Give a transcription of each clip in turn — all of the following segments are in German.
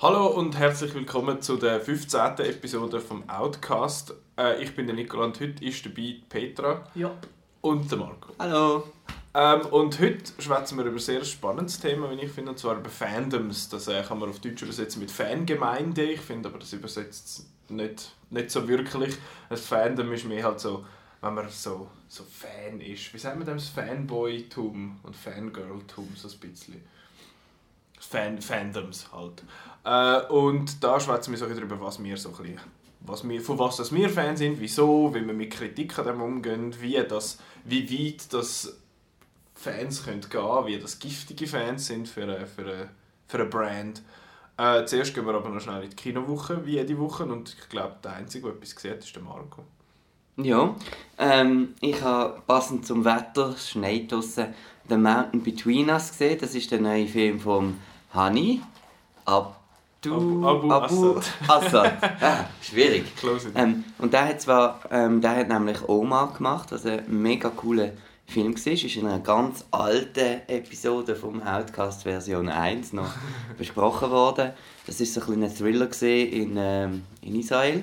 Hallo und herzlich willkommen zu der 15. Episode vom Outcast. Äh, ich bin der Nicola und heute ist dabei Petra Ja. und der Marco. Hallo. Ähm, und heute schwätzen wir über ein sehr spannendes Thema, wie ich finde, und zwar über Fandoms. Das äh, kann man auf Deutsch übersetzen mit Fangemeinde. Ich finde aber, das übersetzt es nicht, nicht so wirklich. Ein Fandom ist mehr halt so, wenn man so, so Fan ist. Wie sagt man das? Fanboy-Tum und Fangirl-Tum, so ein bisschen. Fan Fandoms halt. Äh, und da schwätzen wir so darüber, was wir so ein was wir, von was das wir Fan sind, wieso, wie wir mit Kritik an dem umgehen, wie, das, wie weit das Fans können gehen wie das giftige Fans sind für eine, für eine, für eine Brand. Äh, zuerst gehen wir aber noch schnell in die Kinowoche, wie jede Woche. Und ich glaube, der Einzige, der etwas sieht, ist der Marco. Ja, ähm, ich habe passend zum Wetter, schneit draussen, «The Mountain Between Us» gesehen. Das ist der neue Film von Hani Abdu, Abu- Abu Assad. Ah, schwierig. Ähm, und der hat zwar, ähm, der hat nämlich Oma gemacht, was ein mega cooler Film war. Ist in einer ganz alten Episode vom Outcast Version 1 noch besprochen worden. Das ist so ein kleiner Thriller in, ähm, in Israel.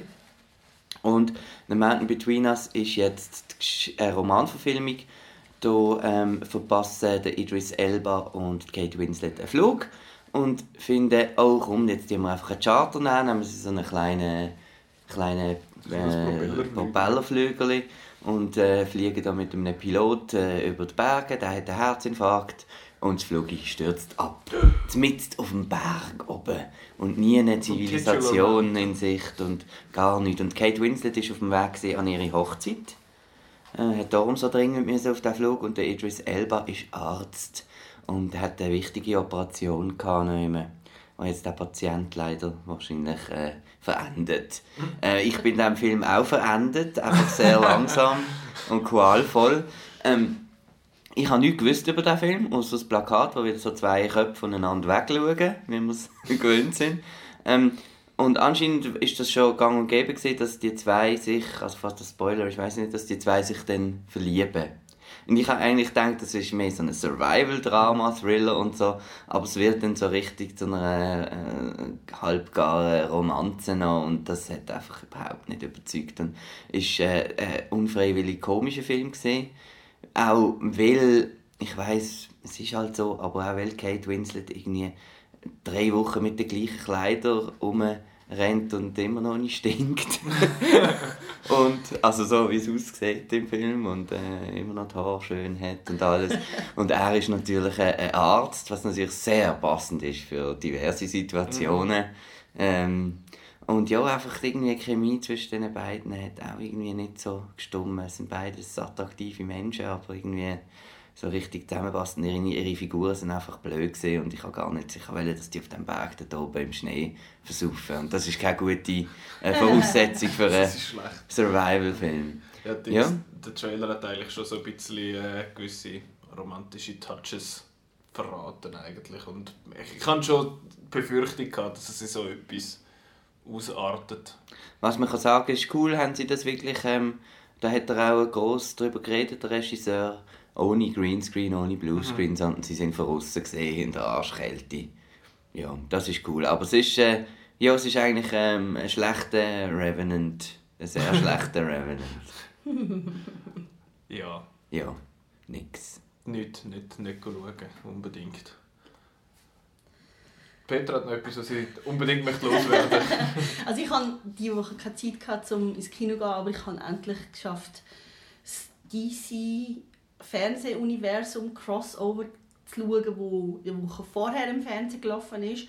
Und «The Mountain Between Us» ist jetzt eine Romanverfilmung. Da ähm, verpassen der Idris Elba und Kate Winslet einen Flug und finden, oh komm, jetzt tun wir einfach einen Charter nehmen, nehmen sie so einen kleinen, kleinen äh, Propellerflügel. Und äh, fliegen da mit einem Pilot äh, über die Berge, der hat einen Herzinfarkt und das Flugzeug stürzt ab. Mitten auf dem Berg oben und nie eine Zivilisation in Sicht und gar nichts. Und Kate Winslet ist auf dem Weg an ihre Hochzeit. Äh, hat darum so dringend müssen auf den Flug und der Idris Elba ist Arzt und hat eine wichtige Operation gehabt, und jetzt der Patient leider wahrscheinlich äh, verendet. Äh, ich bin in diesem Film auch verendet, einfach sehr langsam und qualvoll. Ähm, ich habe nichts gewusst über diesen Film, außer das Plakat, wo wieder so zwei Köpfe voneinander wegschauen, wie wir es gewöhnt sind. Ähm, und anscheinend ist das schon gang und gäbe gewesen, dass die zwei sich, also fast ein Spoiler, ich weiß nicht, dass die zwei sich dann verlieben. Und ich habe eigentlich gedacht, das ist mehr so ein Survival-Drama, Thriller und so, aber es wird dann so richtig zu einer äh, halbgaren Romanze noch und das hat einfach überhaupt nicht überzeugt. Und ist äh, ein unfreiwillig komischer Film gesehen, auch weil, ich weiß, es ist halt so, aber auch weil Kate Winslet irgendwie drei Wochen mit den gleichen Kleidern rumrennt und immer noch nicht stinkt. und, also so wie es aussieht im Film und äh, immer noch die Haare schön hat und alles. Und er ist natürlich ein, ein Arzt, was natürlich sehr passend ist für diverse Situationen. Ähm, und ja, einfach irgendwie die Chemie zwischen den beiden hat auch irgendwie nicht so gestummt. Es sind beides attraktive Menschen, aber irgendwie so richtig zusammenpassen. Ihre, ihre Figuren sind einfach blöd gewesen und ich habe gar nicht sicher wollen, dass die auf dem Berg da oben im Schnee versaufen. Und das ist keine gute äh, Voraussetzung für einen. Survival-Film. Ja, die, Ja. Der Trailer hat eigentlich schon so ein bisschen äh, gewisse romantische Touches verraten eigentlich. Und ich, ich hatte schon die Befürchtung, gehabt, dass es in so etwas ausartet. Was man kann sagen ist cool, haben sie das wirklich, ähm, da hat er auch gross darüber geredet, der Regisseur, ohne Greenscreen, ohne Bluescreen, sondern sie sind von außen gesehen in der Arschkälte. Ja, das ist cool. Aber es ist, äh, ja, es ist eigentlich ähm, ein schlechter Revenant, ein sehr schlechter Revenant. Ja, Ja, nix. nicht, nicht, nicht schauen, unbedingt. Petra hat noch etwas, was sie unbedingt möchte loswerden Also ich hatte diese Woche keine Zeit, gehabt, um ins Kino zu gehen, aber ich habe endlich geschafft, das DC Fernsehuniversum Crossover zu schauen, wo die Woche vorher im Fernsehen gelaufen ist.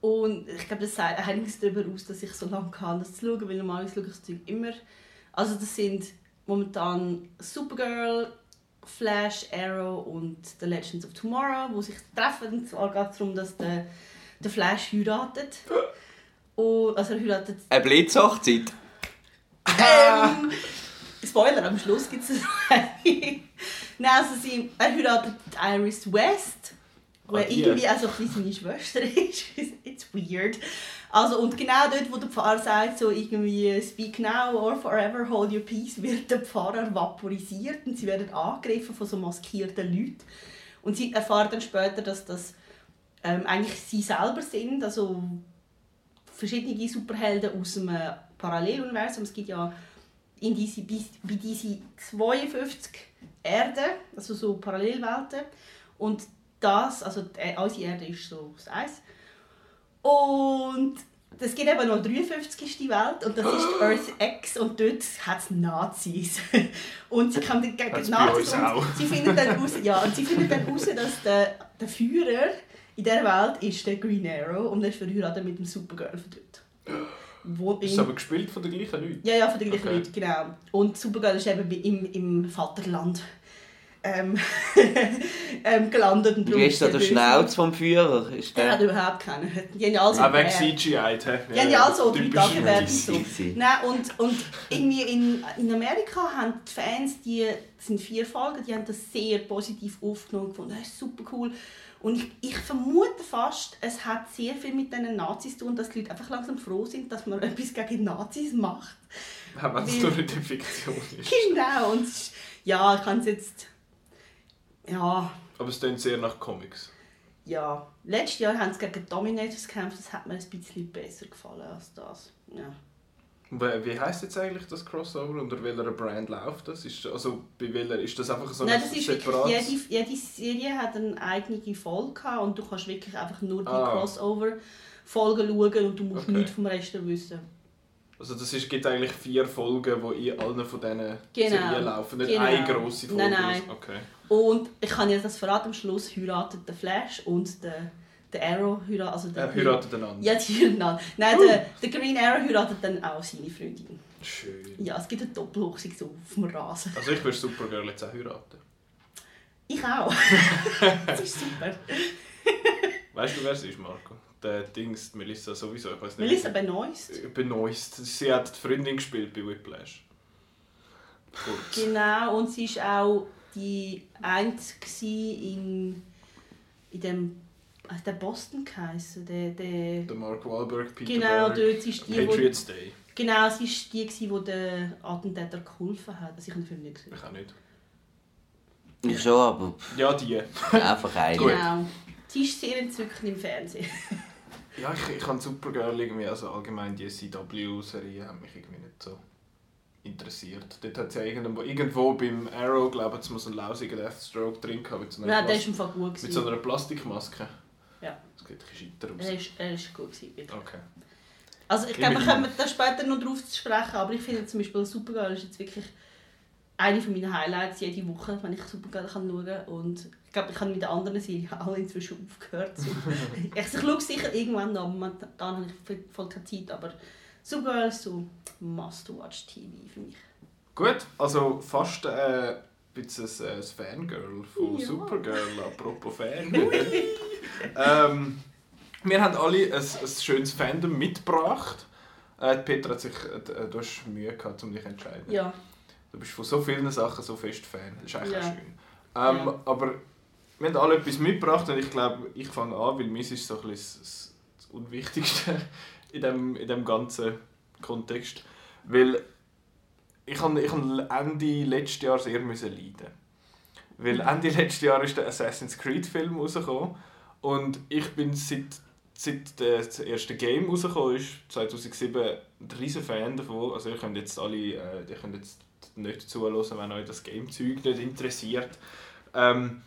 Und ich glaube, das sagt einiges darüber aus, dass ich so lange kann, das zu schauen, weil normalerweise schaue ich das Zeug immer. Also das sind momentan Supergirl, Flash, Arrow und The Legends of Tomorrow, wo sich treffen. Und zwar geht es darum, dass der, der Flash heiratet. Und, also er heiratet... Eine Blitzhochzeit. Ähm, Spoiler, am Schluss gibt es eine. Nein, also sie, er heiratet Iris West, wo Ah, irgendwie auch so ein seine Schwester ist. It's weird. Also, und genau dort, wo der Pfarrer sagt, so irgendwie «Speak now or forever, hold your peace», wird der Pfarrer vaporisiert und sie werden angegriffen von so maskierten Leuten. Und sie erfahren dann später, dass das ähm, eigentlich sie selber sind, also verschiedene Superhelden aus einem Paralleluniversum. Es gibt ja in diese, bei diese 52 Erden, also so Parallelwelten. Und das, also die, unsere Erde ist so das Eis. Und es gibt eben noch 53. Welt und das ist die Earth X und dort hat es Nazis. Und sie kann gegen bei Nazis und sie finden dann raus, ja, und sie finden dann raus, dass der, der Führer in dieser Welt ist der Green Arrow und er ist verheiratet mit dem Supergirl von dort. Wo Ist in- aber gespielt von den gleichen Leuten. ja, ja, von den gleichen Okay. Leuten, genau. Und Supergirl ist eben im, im Vaterland ähm, ähm, gelandet. Und Wie ist da der sie böse. Schnauz vom Führer? Ist Er hat der... überhaupt keinen. Die haben ja alles Auch wegen. CGI? Die haben ja also drei typisch Tage werden so. Nein, und, und irgendwie in, in Amerika haben die Fans, die das sind vier Folgen, die haben das sehr positiv aufgenommen und gefunden, das ist super cool. Und ich, ich vermute fast, es hat sehr viel mit diesen Nazis zu tun, dass die Leute einfach langsam froh sind, dass man etwas gegen Nazis macht. Auch wenn es nur in Fiktion ist. Genau, und ist- ja, ich kann es jetzt... Ja, Aber es klingt sehr nach Comics. ja. Letztes Jahr haben sie gegen Dominators gekämpft, das hat mir ein bisschen besser gefallen als das. Ja. Wie heisst jetzt eigentlich das Crossover? Unter welcher Brand läuft das? Ist, also bei welcher, ist das einfach so Nein, ein das ist wirklich, separates- jede, jede Serie hat eine eigene Folge und du kannst wirklich einfach nur die Ah. Crossover-Folgen schauen und du musst Okay. nichts vom Rest wissen. Also das ist, gibt eigentlich vier Folgen, die in allen von diesen Genau. Serien laufen. Nicht Genau. eine grosse Folge. Nein, nein. Okay. Und ich kann dir das verraten, am Schluss heiratet der Flash und der, der Arrow heiratet, also der Er heiratet einander. Ja, die heiraten. Nein, der, der Green Arrow heiratet dann auch seine Freundin. Schön. Ja, es gibt eine Doppelhochzung so auf dem Rasen. Also ich würde Supergirl jetzt auch heiraten. Ich auch. das ist super. Weißt du, wer sie ist, Marco? Der Dings, Melissa sowieso. Ich weiß nicht. Melissa Benoist. Benoist. Sie hat die Freundin gespielt bei Whiplash. Kurz. Genau, und sie war auch die Einzige in, in dem hat der Boston geheißen, der, der Der Mark Wahlberg, Peter Genau, Berg. dort ist die, wo, Patriots Day. genau, sie ist die, gewesen, die den Attentäter geholfen hat. Also ich habe den Film nicht gesehen. Ich auch nicht. Ich schon, aber Ja, die. einfach eine. Genau. Sie ist sehr entzückend im Fernsehen. Ja, ich, ich habe Supergirl irgendwie, also allgemein die CW-Serie hat mich irgendwie nicht so interessiert. Dort hat es ja irgendwo, irgendwo beim Arrow, glaube ich, muss ein lausiger Deathstroke drin gehabt mit so einer, Nein, der ist im Fall gut. mit so Gewesen. einer Plastikmaske. Das sieht ein bisschen scheiter aus. Er ist, er ist gut. Gewesen. Okay. Also ich glaube, wir kommen da später noch drauf zu sprechen, aber ich finde zum Beispiel Supergirl ist jetzt wirklich eine von meinen Highlights jede Woche, wenn ich Supergirl kann schauen kann. Und ich glaube, ich habe mit den anderen Serien alle inzwischen aufgehört. So. ich, schaue sicher irgendwann noch, momentan habe ich voll keine Zeit. Aber Supergirl ist so Must-Watch-TV für mich. Gut, also fast äh, bisschen ein, ein Fangirl von Ja. Supergirl, apropos Fan. ähm, wir haben alle ein, ein schönes Fandom mitgebracht. Äh, Petra hat sich, äh, du hast Mühe gehabt, um dich zu entscheiden. Ja, Du bist von so vielen Sachen so fest Fan. Das ist eigentlich Ja. auch schön. Ähm, Ja. Aber wir haben alle etwas mitgebracht und ich glaube, ich fange an, weil meins ist so ein bisschen das, das Unwichtigste in dem, in dem ganzen Kontext. Weil ich habe ich habe Ende letzten Jahr sehr müssen leiden. Weil Ende letzten Jahr ist der Assassin's Creed Film rausgekommen und ich bin seit, seit das erste Game rausgekommen ist, 2007, ein riesen Fan davon. Also ihr könnt jetzt alle, äh, ihr könnt jetzt nicht zuhören, wenn euch das Game-Zeug nicht interessiert. Ähm,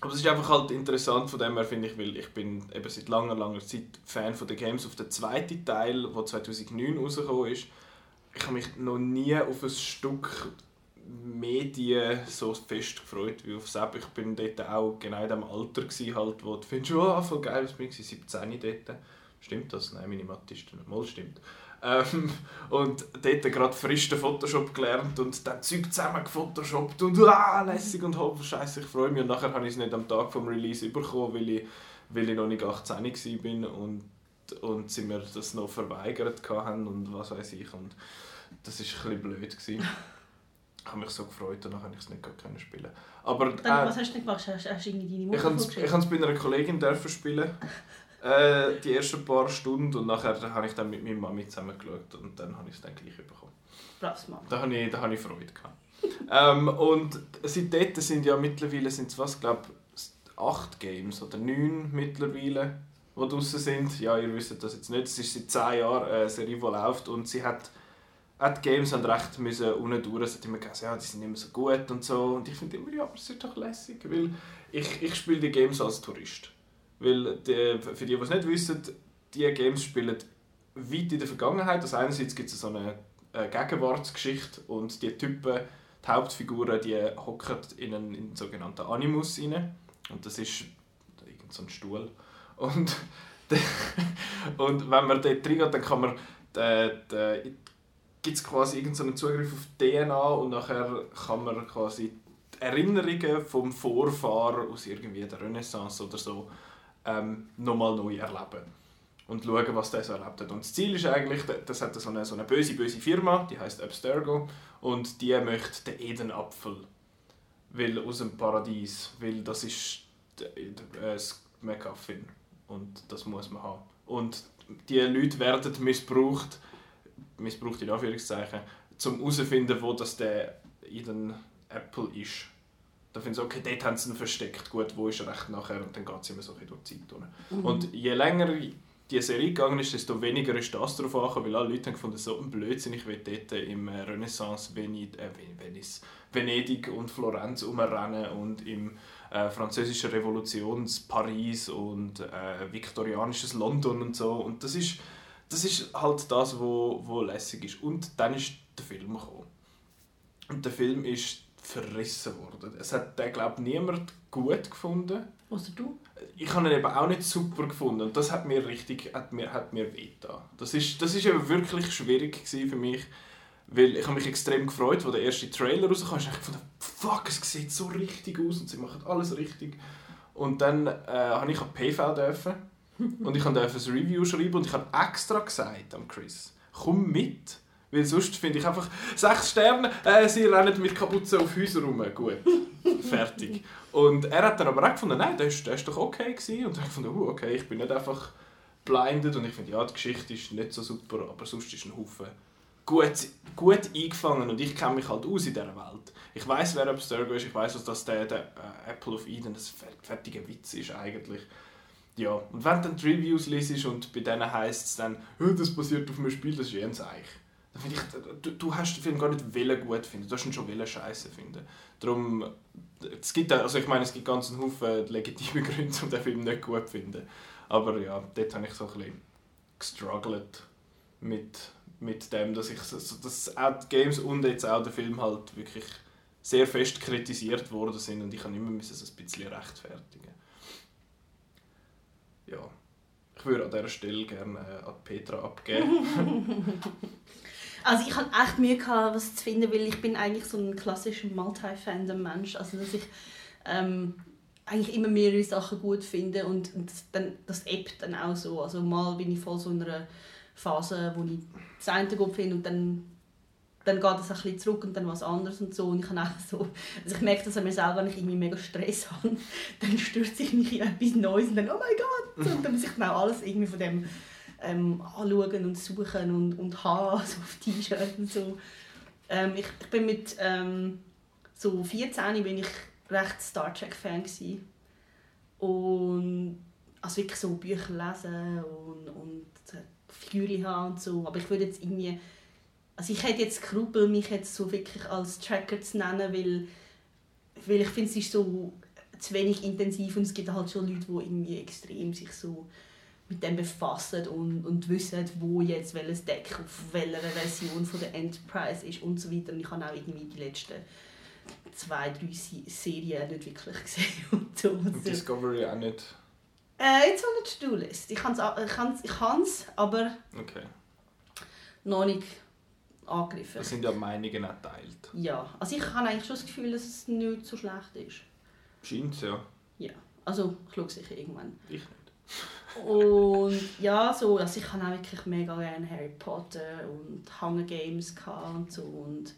aber es ist einfach halt interessant von dem her, finde ich, weil ich bin eben seit langer, langer Zeit Fan von den Games. Auf den zweiten Teil, der 2009 rausgekommen ist, ich habe mich noch nie auf ein Stück Medien so fest gefreut wie auf Sepp. Ich bin dort auch genau in dem Alter gewesen, halt, wo du findest, oh, voll geil, was bin ich, 17 dort. Stimmt das? Nein, meine Mathe ist nicht mal stimmt. Ähm, und dort gerade frisch den Photoshop gelernt und dann Zeug zusammen gefotoshoppt und ah, lässig und hopp, scheiße, ich freue mich. Und nachher habe ich es nicht am Tag vom Release bekommen, weil ich, weil ich noch nicht 18 war und, und sie mir das noch verweigert haben und was weiß ich. Und das war ein bisschen blöd. Gewesen. Ich habe mich so gefreut und dann konnte ich es nicht können spielen. Aber dann, äh, was hast du denn gemacht? Hast, hast du irgendwie deine ich Mutter habe es ich hab's bei einer Kollegin dürfen spielen. Äh, die ersten paar Stunden und nachher habe ich dann mit meiner Mami zusammen geschaut und dann habe ich es dann gleich bekommen. Braves Mann. Da habe ich, da habe ich Freude gehabt. ähm, und seitdem sind ja mittlerweile sind es was, glaube acht Games oder neun mittlerweile, die draußen sind. Ja, ihr wisst das jetzt nicht. Es ist seit zehn Jahren eine Serie, die läuft und sie hat auch die Games haben recht müssen unten durch. Es hat immer gesagt, ja, die sind immer so gut und so. Und ich finde immer, ja, aber es ist doch lässig, weil ich, ich spiele die Games als Tourist. Weil die, für die, die es nicht wissen, die Games spielen weit in der Vergangenheit. Also einerseits gibt es so eine äh, Gegenwartsgeschichte und die Typen, die Hauptfiguren, die hocken in einen, in einen sogenannten Animus rein. Und das ist irgend so ein Stuhl. Und, und wenn man dort reingeht, dann kann man gibt es quasi irgendeinen Zugriff auf DNA und nachher kann man quasi Erinnerungen vom Vorfahren aus irgendwie der Renaissance oder so ähm, nochmal neu erleben und schauen, was der so erlebt hat. Und das Ziel ist eigentlich, das hat so eine, so eine böse, böse Firma, die heißt Abstergo und die möchte den Edenapfel will aus dem Paradies, weil das ist das MacGuffin und das muss man haben. Und die Leute werden missbraucht, missbraucht in Anführungszeichen, um herauszufinden, wo das der Eden Apple ist. Da finde ich okay, dort haben sie ihn versteckt. Gut, wo ist er recht nachher? Und dann geht es immer so durch die Zeit. Mhm. Und je länger die Serie gegangen ist, desto weniger ist das darauf angekommen, weil alle Leute haben gefunden, so ein Blödsinn, ich will dort im Renaissance Venedig, äh, Venedig und Florenz umrennen und im äh, französischen Revolutions Paris und äh, viktorianisches London und so. Und das ist, das ist halt das, wo, wo lässig ist. Und dann ist der Film gekommen. Und der Film ist verrissen worden. Es hat den, glaube niemand gut gefunden. Außer du? Ich habe ihn eben auch nicht super gefunden und das hat mir richtig, hat mir, hat mir wehgetan. Das ist, das ist eben wirklich schwierig für mich, weil ich habe mich extrem gefreut, als der erste Trailer rauskam. Ich dachte, fuck, es sieht so richtig aus und sie machen alles richtig. Und dann äh, habe ich an PV dürfen und ich durfte ein Review schreiben und ich habe extra gesagt am Chris, komm mit weil sonst finde ich einfach, sechs Sterne, äh, sie rennen mit Kapuze auf Häuser rum. Gut, fertig. Und er hat dann aber auch gefunden, nein, das ist doch okay gewesen. Und ich fand, uh, okay, ich bin nicht einfach blinded. Und ich finde, ja, die Geschichte ist nicht so super, aber sonst ist ein Haufen gut, gut eingefangen. Und ich kenne mich halt aus in dieser Welt. Ich weiß, wer Abstergo ist, ich weiß, dass das der, der äh, Apple of Eden, das fertige Witz ist eigentlich. Ja, und wenn du dann die Reviews liest und bei denen heisst es dann, das basiert auf einem Spiel, das ist eh ein Zeichen ich, du, du hast den Film gar nicht willen gut finden, du hast ihn schon willen scheiße finden. Darum, es gibt, also ich meine, es gibt ganz einen Haufen legitime Gründe, um den Film nicht gut zu finden. Aber ja, dort habe ich so ein bisschen gestruggelt mit, mit dem, dass ich dass auch die Games und jetzt auch der Film halt wirklich sehr fest kritisiert worden sind und ich kann immer müssen ein bisschen rechtfertigen. Ja, ich würde an dieser Stelle gerne äh, an Petra abgeben. Also ich hatte echt Mühe, gehabt, was zu finden, weil ich bin eigentlich so ein klassischer Multi-Fandom-Mensch. Also dass ich ähm, eigentlich immer mehrere Sachen gut finde und, und das, dann, das ebbt dann auch so. Also mal bin ich voll so in einer Phase, wo ich das eine gut finde und dann, dann geht es ein bisschen zurück und dann was anderes und so. Und ich, auch so, also ich merke das an mir selber, wenn ich irgendwie mega Stress habe, dann stürze ich mich in etwas Neues und dann «Oh mein Gott!» und dann muss ich dann auch alles irgendwie von dem ähm, anschauen und suchen und, und haben, also auf T-Shirts und so. Ähm, ich, ich bin mit ähm, so 14 bin ich recht Star Trek Fan gewesen. und also wirklich so Bücher lesen und, und Figuren haben und so, aber ich würde jetzt irgendwie also ich hätte jetzt Skrupel, mich jetzt so wirklich als Tracker zu nennen, weil, weil ich finde es ist so zu wenig intensiv und es gibt halt schon Leute, die irgendwie extrem sich so mit dem befassen und, und wissen, wo jetzt welches Deck auf welcher Version von der Enterprise ist und so weiter. Und ich habe auch irgendwie die letzten zwei, drei Serien nicht wirklich gesehen. Und, so. und Discovery auch nicht? Äh, jetzt on the To-Do-List. Ich kann es, ich aber okay. noch nicht angegriffen. Es sind ja Meinungen erteilt. Ja, also ich habe eigentlich schon das Gefühl, dass es nicht so schlecht ist. Scheint ja. Ja, also ich schaue sicher irgendwann. Ich nicht. Und ja, so, also ich habe auch wirklich mega gerne Harry Potter und Hunger Games und so und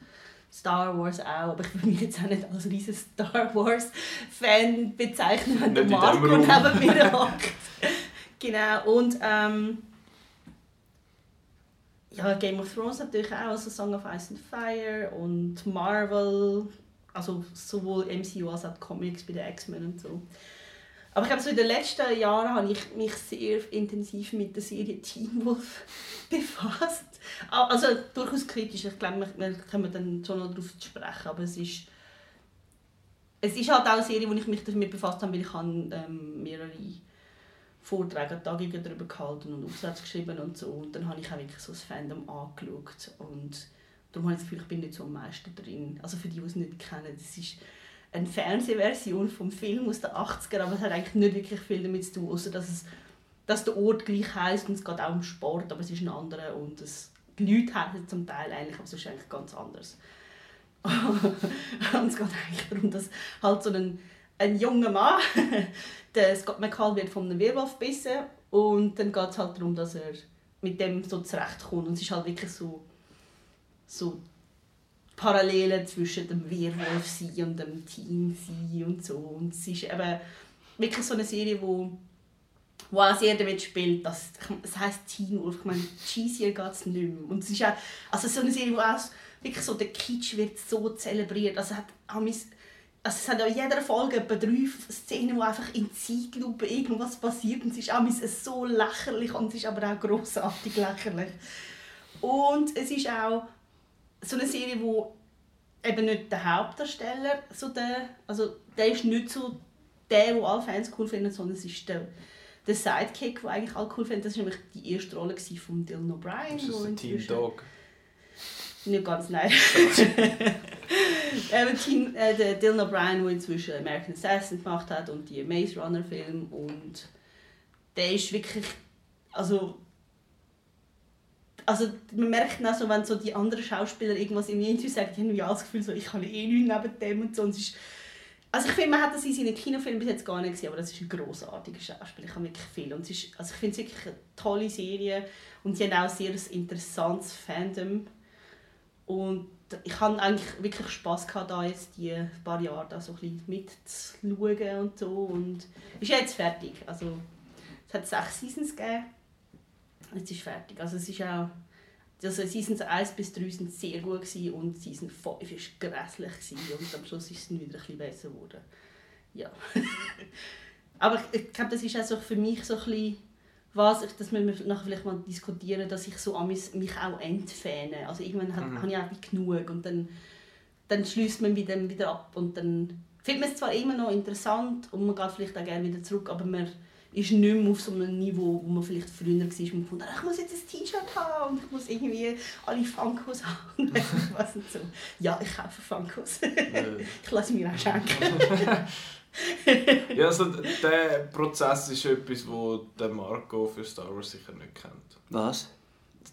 Star Wars auch, aber ich würde mich jetzt auch nicht als riesen Star Wars Fan bezeichnen, wenn der Marco neben mir hockt. genau, und ähm, ja, Game of Thrones natürlich auch, also Song of Ice and Fire und Marvel, also sowohl MCU als auch Comics bei den X-Men und so. Aber ich glaube, so in den letzten Jahren habe ich mich sehr intensiv mit der Serie Teen Wolf befasst. Also durchaus kritisch. Ich glaube, wir kommen dann schon noch darauf zu sprechen. Aber es ist, es ist halt auch eine Serie, wo ich mich damit befasst habe, weil ich habe, ähm, mehrere Vorträge, Tagungen darüber gehalten und Aufsätze geschrieben und so. Und dann habe ich auch wirklich so das Fandom angeschaut. Und darum habe ich das Gefühl, ich bin nicht so am meisten drin. Also für die, die es nicht kennen, das ist eine Fernsehversion vom Film aus den 80er, aber es hat eigentlich nicht wirklich viel damit zu tun, außer dass, es, dass der Ort gleich heisst und es geht auch um Sport, aber es ist ein anderer und es, die Leute heißen zum Teil eigentlich, aber ist eigentlich ganz anders. und es geht eigentlich darum, dass halt so ein, ein junger Mann, der Scott McCall wird von einem Werwolf gebissen und dann geht es halt darum, dass er mit dem so zurechtkommt und es ist halt wirklich so, so Parallelen zwischen dem Werwolf sein und dem Team sein und so. Und es ist eben wirklich so eine Serie, wo, wo auch sehr damit spielt, dass, es heisst Teen Wolf, ich meine, cheesier geht es nicht mehr. Und es ist auch, also so eine Serie, wo auch wirklich so der Kitsch wird so zelebriert. Also, hat, also es hat in jeder Folge etwa drei Szenen, wo einfach in Zeitlupe irgendwas passiert und es ist auch so lächerlich und es ist aber auch grossartig lächerlich. Und es ist auch so eine Serie, wo eben nicht der Hauptdarsteller, so der, also der ist nicht so der, den alle Fans cool finden, sondern es ist der, der Sidekick, den eigentlich alle cool finden. Das war nämlich die erste Rolle von Dylan O'Brien. Ist das ein Team Dog? Nicht ganz, nein. ähm, Team, äh, der Dylan O'Brien, der inzwischen American Assassin gemacht hat und die Maze Runner Film und der ist wirklich, also also man merkt auch so, wenn so die anderen Schauspieler irgendwas im Interview sagen, die haben ja das Gefühl, so, ich habe eh nichts neben dem und so. Und ist, also ich finde, man hat das in seinen Kinofilmen bis jetzt gar nicht gesehen, aber das ist ein grossartiger Schauspieler. Ich habe wirklich viel. Und es ist, also ich finde es wirklich eine tolle Serie und sie haben auch sehr ein interessantes Fandom. Und ich habe eigentlich wirklich Spass gehabt, da jetzt die paar Jahre da so ein bisschen mitzuschauen und so. Und ist jetzt fertig. Also es hat sechs Seasons gegeben Jetzt ist fertig. Also es ist auch, also Seasons 1 bis 3 sind sehr gut gewesen und Season 5 war grässlich gewesen und am Schluss ist es wieder ein bisschen besser geworden. Ja. Aber ich glaube, das ist auch für mich so ein bisschen, was, dass wir nachher vielleicht mal diskutieren, dass ich so mich auch entfähne. Also irgendwann mhm. habe ich auch genug und dann, dann schließt man wieder, wieder ab und dann findet man es zwar immer noch interessant und man geht vielleicht auch gerne wieder zurück, aber man ist nicht mehr auf so einem Niveau, wo man vielleicht früher war, wo man fand, ich muss jetzt ein T-Shirt haben und ich muss irgendwie alle Funkos haben. was und so. Ja, ich kaufe Funkos. ich lasse mir auch schenken. ja, also der Prozess ist etwas, wo der Marco für Star Wars sicher nicht kennt. Was?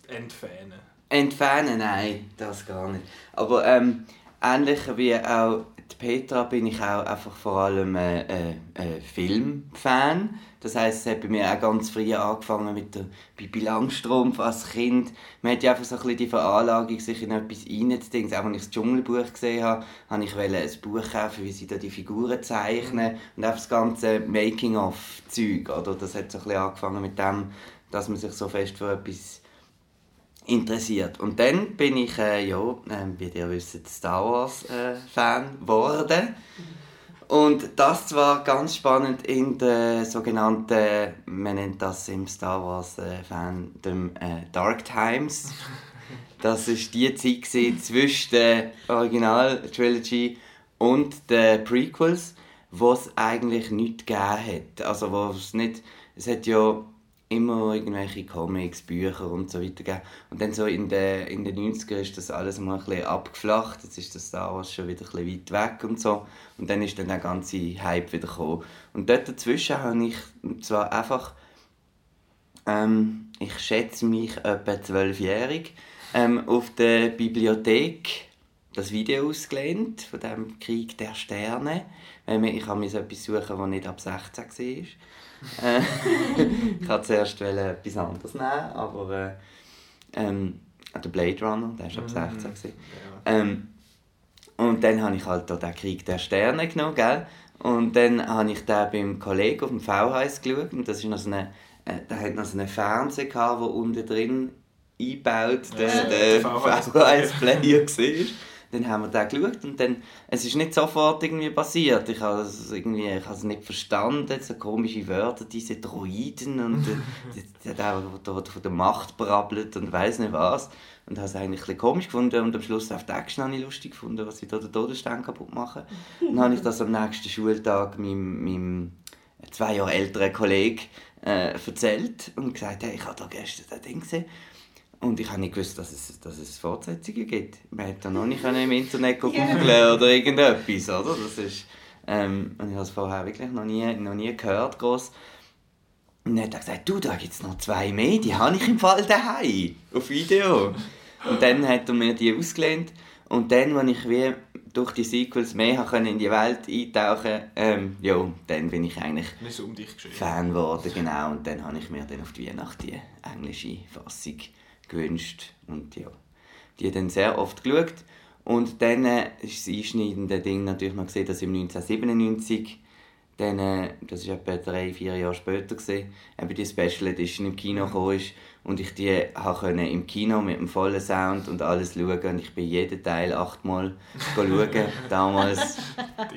Entfernen. Entfernen? Nein, das gar nicht. Aber ähm, ähnlich wie auch Petra bin ich auch einfach vor allem äh, äh, äh Filmfan. Das heisst, es hat bei mir auch ganz früh angefangen mit der Bibi Langstrumpf als Kind. Man hat ja einfach so ein bisschen die Veranlagung, sich in etwas reinzudenken. Auch als ich das Dschungelbuch gesehen habe, wollte ich ein Buch kaufen, wie sie da die Figuren zeichnen und einfach das ganze Making-of-Zeug. Das hat so ein bisschen angefangen mit dem, dass man sich so fest für etwas interessiert. Und dann bin ich, äh, ja, äh, wie ihr wisst, Star Wars-Fan äh, geworden. Und das zwar ganz spannend in der sogenannten, man nennt das im Star Wars äh, Fandom äh, Dark Times. Das war die Zeit zwischen der Original Trilogy und den Prequels, wo es eigentlich nichts gegeben hat. Also wo es nicht, es hat ja immer irgendwelche Comics, Bücher und so weiter gegeben. Und dann so in den, in den 90ern ist das alles mal ein bisschen abgeflacht. Jetzt ist das Star schon wieder ein bisschen weit weg und so. Und dann ist dann der ganze Hype wieder gekommen. Und dort dazwischen habe ich zwar einfach, ähm, ich schätze mich etwa zwölfjährig, ähm, auf der Bibliothek das Video ausgelehnt von dem Krieg der Sterne. Ich habe mir etwas suchen, das nicht ab 16 war. Äh, ich wollte zuerst etwas anderes nehmen, aber äh, ähm, der Blade Runner, der war ab 16. Mhm. Ähm, und dann habe ich halt den Krieg der Sterne genommen, gell? Und dann habe ich den beim Kollegen auf dem VHS geschaut. Und das ist noch so eine, äh, der hat noch so einen Fernseher gehabt, wo unten drin eingebaut der, ja, der VHS-Player war. Dann haben wir den geschaut und dann, es ist nicht sofort irgendwie passiert. Ich habe es irgendwie, ich habe es nicht verstanden, so komische Wörter, diese Droiden und der, der, der von der Macht brabbelt und weiß nicht was. Und habe es eigentlich ein bisschen komisch gefunden und am Schluss auf die Action habe ich lustig gefunden, was sie da den Todesstern kaputt machen. Dann habe ich das am nächsten Schultag meinem, meinem zwei Jahre älteren Kollegen äh, erzählt und gesagt, hey, ich habe da gestern das Ding gesehen. Und ich habe nicht gewusst, dass es, dass es Fortsetzungen gibt. Man hätte noch nicht im Internet googeln oder irgendetwas, oder? Das ist, ähm, und ich habe es vorher wirklich noch nie, noch nie gehört, groß. Und dann hat er gesagt, du, da gibt es noch zwei mehr, die habe ich im Fall daheim auf Video. Und dann hat er mir die ausgelehnt. Und dann, als ich wie durch die Sequels mehr können in die Welt eintauchen ähm, ja, dann bin ich eigentlich um Fan geworden. Genau. Und dann habe ich mir dann auf die Weihnacht die englische Fassung gewünscht. Und ja, die dann sehr oft geschaut. Und dann äh, ist das einschneidende Ding natürlich, man sieht, dass im 1997, dann, äh, das ist etwa drei, vier Jahre später, gewesen, eben die Special Edition im Kino gekommen ist und ich die konnte im Kino mit dem vollen Sound und alles schauen und ich bin jeden Teil achtmal schauen damals.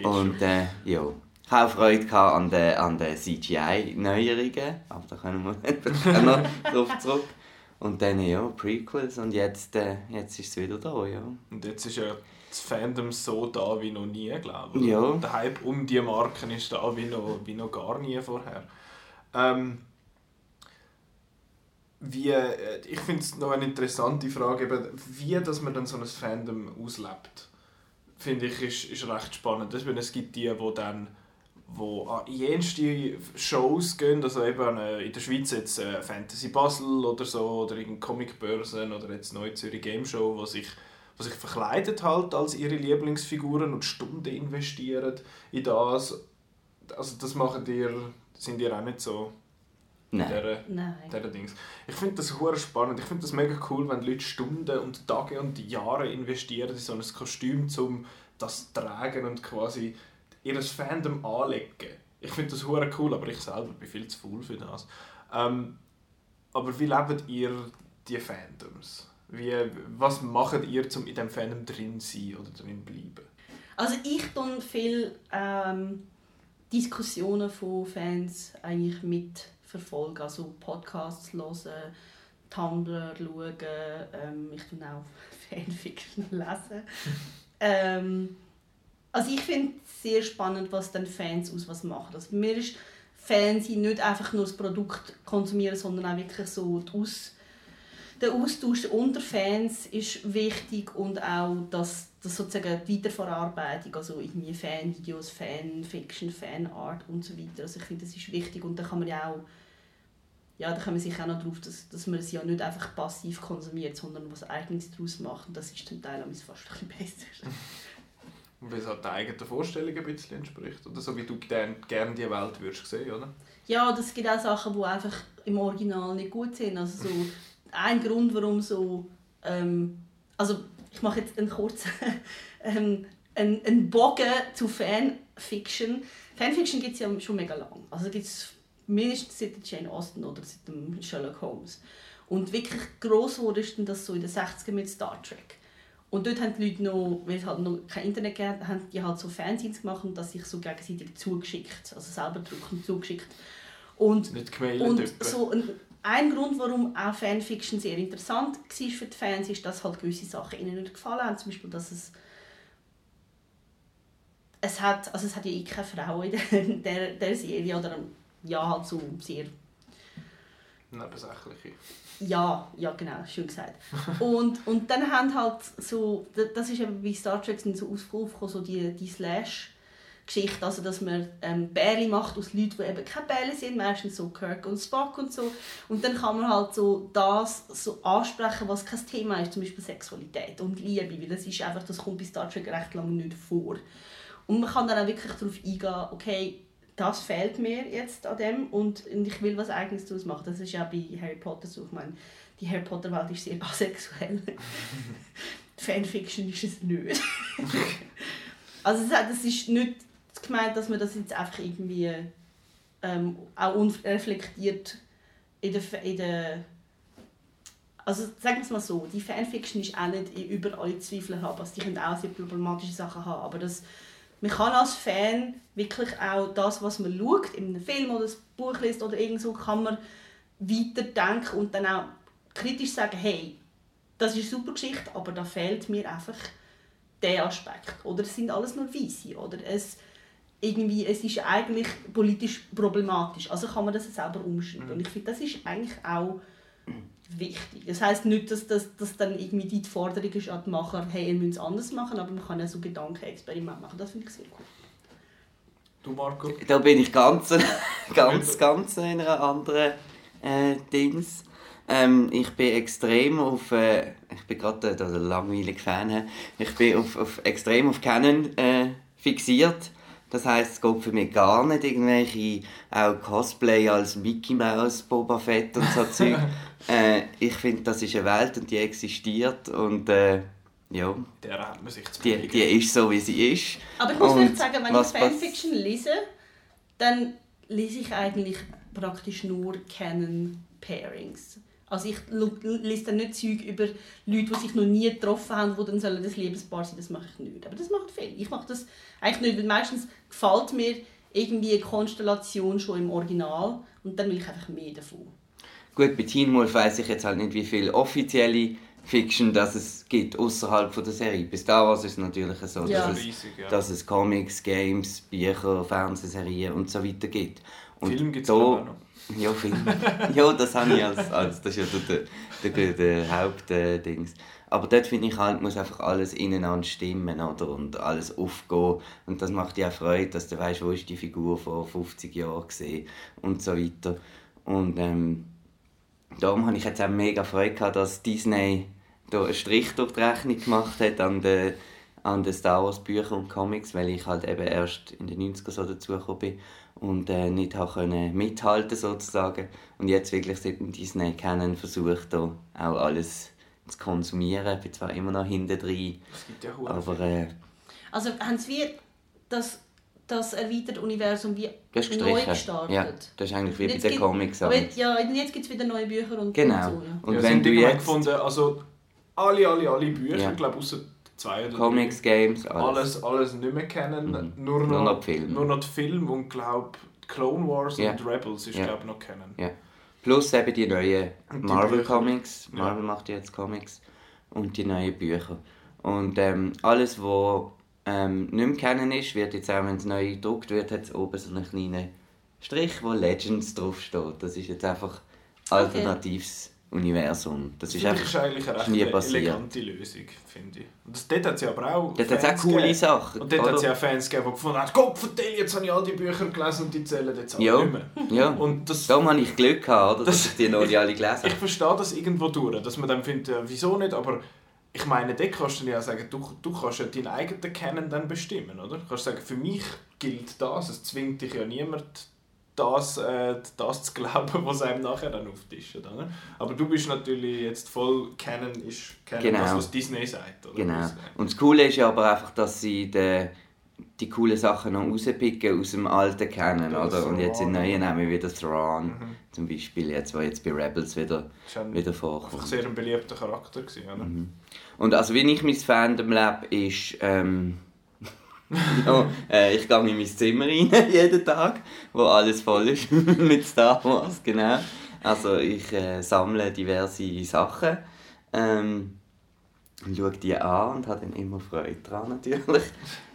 und äh, ja, ich hatte auch Freude an den, an den CGI-Neuerungen, aber da können wir noch drauf zurück. Und dann ja, Prequels und jetzt, äh, jetzt ist es wieder da, ja. Und jetzt ist ja das Fandom so da wie noch nie, glaube ich. Ja. Der Hype um diese Marken ist da wie noch, wie noch gar nie vorher. Ähm, wie, äh, ich finde es noch eine interessante Frage, eben, wie dass man dann so ein Fandom auslebt, finde ich, ist, ist recht spannend. Es gibt die, die dann wo an jenste Shows gehen, also eben äh, in der Schweiz jetzt äh, Fantasy Basel oder so, oder irgendeine Comicbörsen oder jetzt Neu Zürich Game Show, wo sich, wo sich verkleidet halt als ihre Lieblingsfiguren und Stunden investieren in das. Also das machen dir, sind ihr auch nicht so Nein. Dieser, Nein. Dieser Dings. Ich finde das hure spannend. Ich finde das mega cool, wenn Leute Stunden und Tage und Jahre investieren in so ein Kostüm, um das zu tragen und quasi ihr Fandom anlegen. Ich finde das hure cool, aber ich selber bin viel zu faul für das. Ähm, aber wie lebt ihr die Fandoms? Wie, was macht ihr, um in diesem Fandom drin zu sein oder drin zu bleiben? Also ich tue viel ähm, Diskussionen von Fans eigentlich mitverfolgen, also Podcasts hören, Tumblr schauen, ähm, ich tue auch Fanfiction lesen. ähm, also ich finde es sehr spannend, was dann Fans aus was machen. Also bei mir ist Fans nicht einfach nur das Produkt konsumieren, sondern auch wirklich so Aus der Austausch unter Fans ist wichtig und auch das, das sozusagen die Weiterverarbeitung, also irgendwie Fanvideos, Fanfiction, Fanart und so weiter. Also ich finde, das ist wichtig und da kann man ja auch ja, da kommen wir sicher auch noch darauf, dass, dass man es ja nicht einfach passiv konsumiert, sondern was Eigenes daraus macht. Und das ist zum Teil fast ein bisschen besser. Und wie es halt der eigenen Vorstellung ein bisschen entspricht. Oder so wie du gerne gern die Welt würdest sehen, oder? Ja, das gibt auch Sachen, die einfach im Original nicht gut sind. Also so ein Grund, warum so... Ähm, also ich mache jetzt einen kurzen ähm, einen, einen Bogen zu Fanfiction. Fanfiction gibt es ja schon mega lang. Also gibt es mindestens seit Jane Austen oder seit dem Sherlock Holmes. Und wirklich gross wurde das so in den 60ern mit Star Trek. Und dort haben die Leute noch, weil es halt noch kein Internet gab, haben die halt so Fanzines gemacht und das sich so gegenseitig zugeschickt, also selber drucken zugeschickt. Und, Nicht gemailt und so ein, ein Grund, warum auch Fanfiction sehr interessant war für die Fans, ist, dass halt gewisse Sachen ihnen nicht gefallen haben. Zum Beispiel, dass es es hat, also es hat ja eh keine Frau in der, der, der Serie oder ja halt so sehr nebensächliche ja, ja genau, schön gesagt. und, und dann haben halt so, das ist eben bei Star Trek sind so aufgekommen, so die, die Slash Geschichte, also dass man ähm, Bärli macht aus Leuten, die eben keine Bärli sind, meistens so Kirk und Spock und so. Und dann kann man halt so das so ansprechen, was kein Thema ist, zum Beispiel Sexualität und Liebe, weil das ist einfach, das kommt bei Star Trek recht lange nicht vor. Und man kann dann auch wirklich darauf eingehen, okay, das fehlt mir jetzt an dem und, ich will was Eigenes daraus machen. Das ist ja bei Harry Potter so. Ich meine, die Harry Potter Welt ist sehr asexuell. Fanfiction ist es nicht. also das ist nicht gemeint, dass man das jetzt einfach irgendwie ähm, auch unreflektiert in der, in der Also sagen wir es mal so, die Fanfiction ist auch nicht über alle Zweifel haben. Also die können auch sehr problematische Sachen haben, aber das, man kann als Fan wirklich auch das, was man schaut, in einem Film oder ein Buch liest oder irgend so, kann man weiterdenken und dann auch kritisch sagen, hey, das ist eine super Geschichte, aber da fehlt mir einfach der Aspekt. Oder es sind alles nur Weisse. Oder es, irgendwie, es ist eigentlich politisch problematisch. Also kann man das selber umschreiben. Mhm. Und ich finde, das ist eigentlich auch wichtig. Das heißt nicht, dass das dass dann irgendwie die Forderung ist an die Macher, hey, ihr müsst es anders machen, aber man kann ja so Gedankenexperimente machen. Das finde ich sehr cool. Du, Marco? Da bin ich ganz, ganz, ganz in einer anderen äh, Dings. Ähm, ich bin extrem auf, äh, ich bin gerade der, der langweilige Fan, ich bin auf, auf extrem auf Canon äh, fixiert. Das heißt, es geht für mich gar nicht irgendwelche auch Cosplay als Mickey Mouse, Boba Fett und so Zeug. Äh, ich finde, das ist eine Welt und die existiert und äh, ja, der hat man sich zu die, die ist so, wie sie ist. Aber ich muss vielleicht sagen, wenn ich Fanfiction lese, dann lese ich eigentlich praktisch nur Canon Pairings. Also ich lese dann nicht Zeug über Leute, die sich noch nie getroffen haben, die dann sollen das Liebespaar sein Das mache ich nicht. Aber das macht viel. Ich mache das eigentlich nicht, weil meistens gefällt mir irgendwie eine Konstellation schon im Original und dann will ich einfach mehr davon. Gut, bei Teen Wolf weiss ich jetzt halt nicht, wie viel offizielle Fiction dass es gibt außerhalb der Serie. Bis da war es natürlich so, ja. dass, es, ja. dass es Comics, Games, Bücher, Fernsehserien und so weiter gibt. Und Film gibt es auch noch. Ja, Film. ja, das habe ich als, als das ist ja der, der, der Hauptdings. Aber dort finde ich halt, muss einfach alles ineinander stimmen, oder? Und alles aufgehen. Und das macht ja Freude, dass du weißt, wo ist die Figur vor 50 Jahren gesehen und so weiter. Und ähm, darum habe ich jetzt auch mega Freude gehabt, dass Disney da einen Strich durch die Rechnung gemacht hat an den, an den Star Wars Büchern und Comics, weil ich halt eben erst in den 90ern so dazugekommen bin und äh, nicht können mithalten sozusagen und jetzt wirklich seit dem Disney kennen versucht da auch alles zu konsumieren. Ich bin zwar immer noch hinten drin, ja aber äh, also haben Sie das das erweiterte Universum wie das neu gestartet. Ja, das ist eigentlich wie bei den Comics. Aber ja, jetzt gibt es wieder neue Bücher und Genau. Und, so, ja. und ja, wenn du jetzt... gefunden, also alle, alle, alle Bücher, ja. ich glaube außer zwei oder Comics, drei, Games, alles. alles. Alles nicht mehr kennen, mhm. nur, noch, nur noch Film. Nur noch Film und glaube Clone Wars ja. und Rebels ist ja. glaube noch kennen. Ja. Plus eben die neuen Marvel Comics, Marvel ja. macht jetzt Comics und die neuen Bücher. Und ähm, alles, was ähm, nicht mehr kennen ist, wird jetzt auch, wenn es neu gedruckt wird, hat es oben so einen kleinen Strich, wo Legends draufsteht. Das ist jetzt einfach alternatives Universum. Das ist, einfach, ist eigentlich eine recht elegante Lösung, finde ich. Und das, dort hat es ja aber auch Dort hat es auch coole gegeben. Sachen. Und dort hat es ja Fans gegeben, die gefunden haben, Gott, vertell, jetzt habe ich all die Bücher gelesen und die zählen jetzt alle ja. nicht mehr. Ja, und das, darum habe ich Glück gehabt, oder, dass ich die noch nicht alle gelesen habe. Ich verstehe das irgendwo durch, dass man dann findet, ja, wieso nicht, aber ich meine, dort kannst du ja sagen, du, du kannst ja deinen eigenen Kennen dann bestimmen, oder? Du kannst sagen, für mich gilt das, es zwingt dich ja niemand das, äh, das zu glauben, was einem nachher dann auftischt. Oder? Aber du bist natürlich jetzt voll Canon, ist Canon genau. das, was Disney sagt. Oder? Genau. Und das Coole ist ja aber einfach, dass sie die, die coolen Sachen noch rauspicken aus dem alten Canon. Ja, oder? Und jetzt in neuen nehmen wie der Thrawn mhm. zum Beispiel, jetzt, wo jetzt bei Rebels wieder, wieder vorkommt. Einfach sehr ein beliebter Charakter gewesen, oder? Mhm. Und also wie ich mein Fandom lebe, ist... Ähm, ja, äh, ich gehe in mein Zimmer rein, jeden Tag, wo alles voll ist mit Star Wars, genau. Also ich äh, sammle diverse Sachen, ähm, schaue die an und habe dann immer Freude daran natürlich.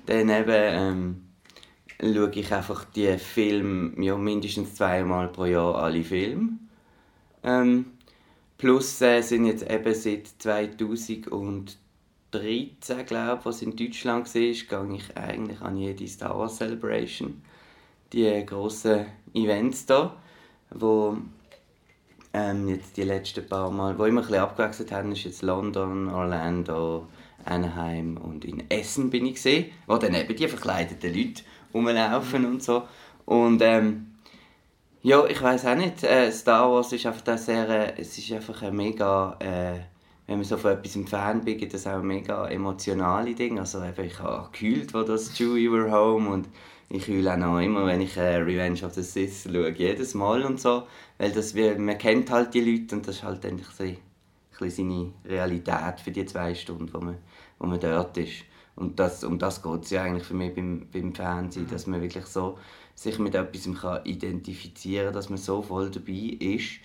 Dann eben ähm, schaue ich einfach die Filme, ja, mindestens zweimal pro Jahr alle Filme. Ähm, plus äh, sind jetzt eben seit 2000 und 13, glaube ich, was in Deutschland war, gehe ich eigentlich an jede Star Wars Celebration. Die grossen Events hier, wo ähm, jetzt die letzten paar Mal, wo immer ein bisschen abgewechselt haben, ist jetzt London, Orlando, Anaheim und in Essen bin ich gesehen, wo dann eben die verkleideten Leute rumlaufen und so. Und ähm, ja, ich weiß auch nicht, äh, Star Wars ist einfach sehr, äh, es ist einfach ein mega äh, wenn man so von etwas im Fan bin, gibt es auch mega emotionale Dinge. Also eben, ich habe geheult, wo das Chewie were home und ich heule auch noch immer, wenn ich äh, Revenge of the Sith schaue, jedes Mal und so, weil das, man kennt halt die Leute und das ist halt endlich so seine Realität für die zwei Stunden, wo man, wo man dort ist. Und das, um das geht es ja eigentlich für mich beim, beim Fernsehen, dass man wirklich so sich mit etwas kann identifizieren kann, dass man so voll dabei ist.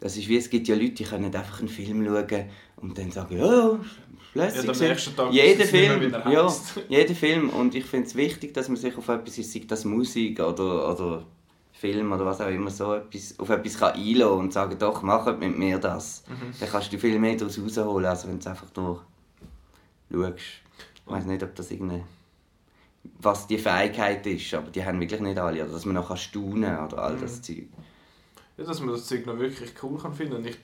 Das ist wie, es gibt ja Leute, die können einfach einen Film schauen und dann sagen, ja, lässig. Ja, am nächsten Tag jeder es Film, ja, jeder Film. Und ich finde es wichtig, dass man sich auf etwas, sei das Musik oder, oder Film oder was auch immer, so etwas, auf etwas kann einlassen und sagen, doch, macht mit mir das. Mhm. Dann kannst du viel mehr daraus rausholen, als wenn du einfach nur schaust. Ich weiß nicht, ob das irgendeine was die Fähigkeit ist, aber die haben wirklich nicht alle. Oder dass man noch kann staunen oder all Mhm. das Zeug. Ja, dass man das Zeug noch wirklich cool kann finden. Und ich,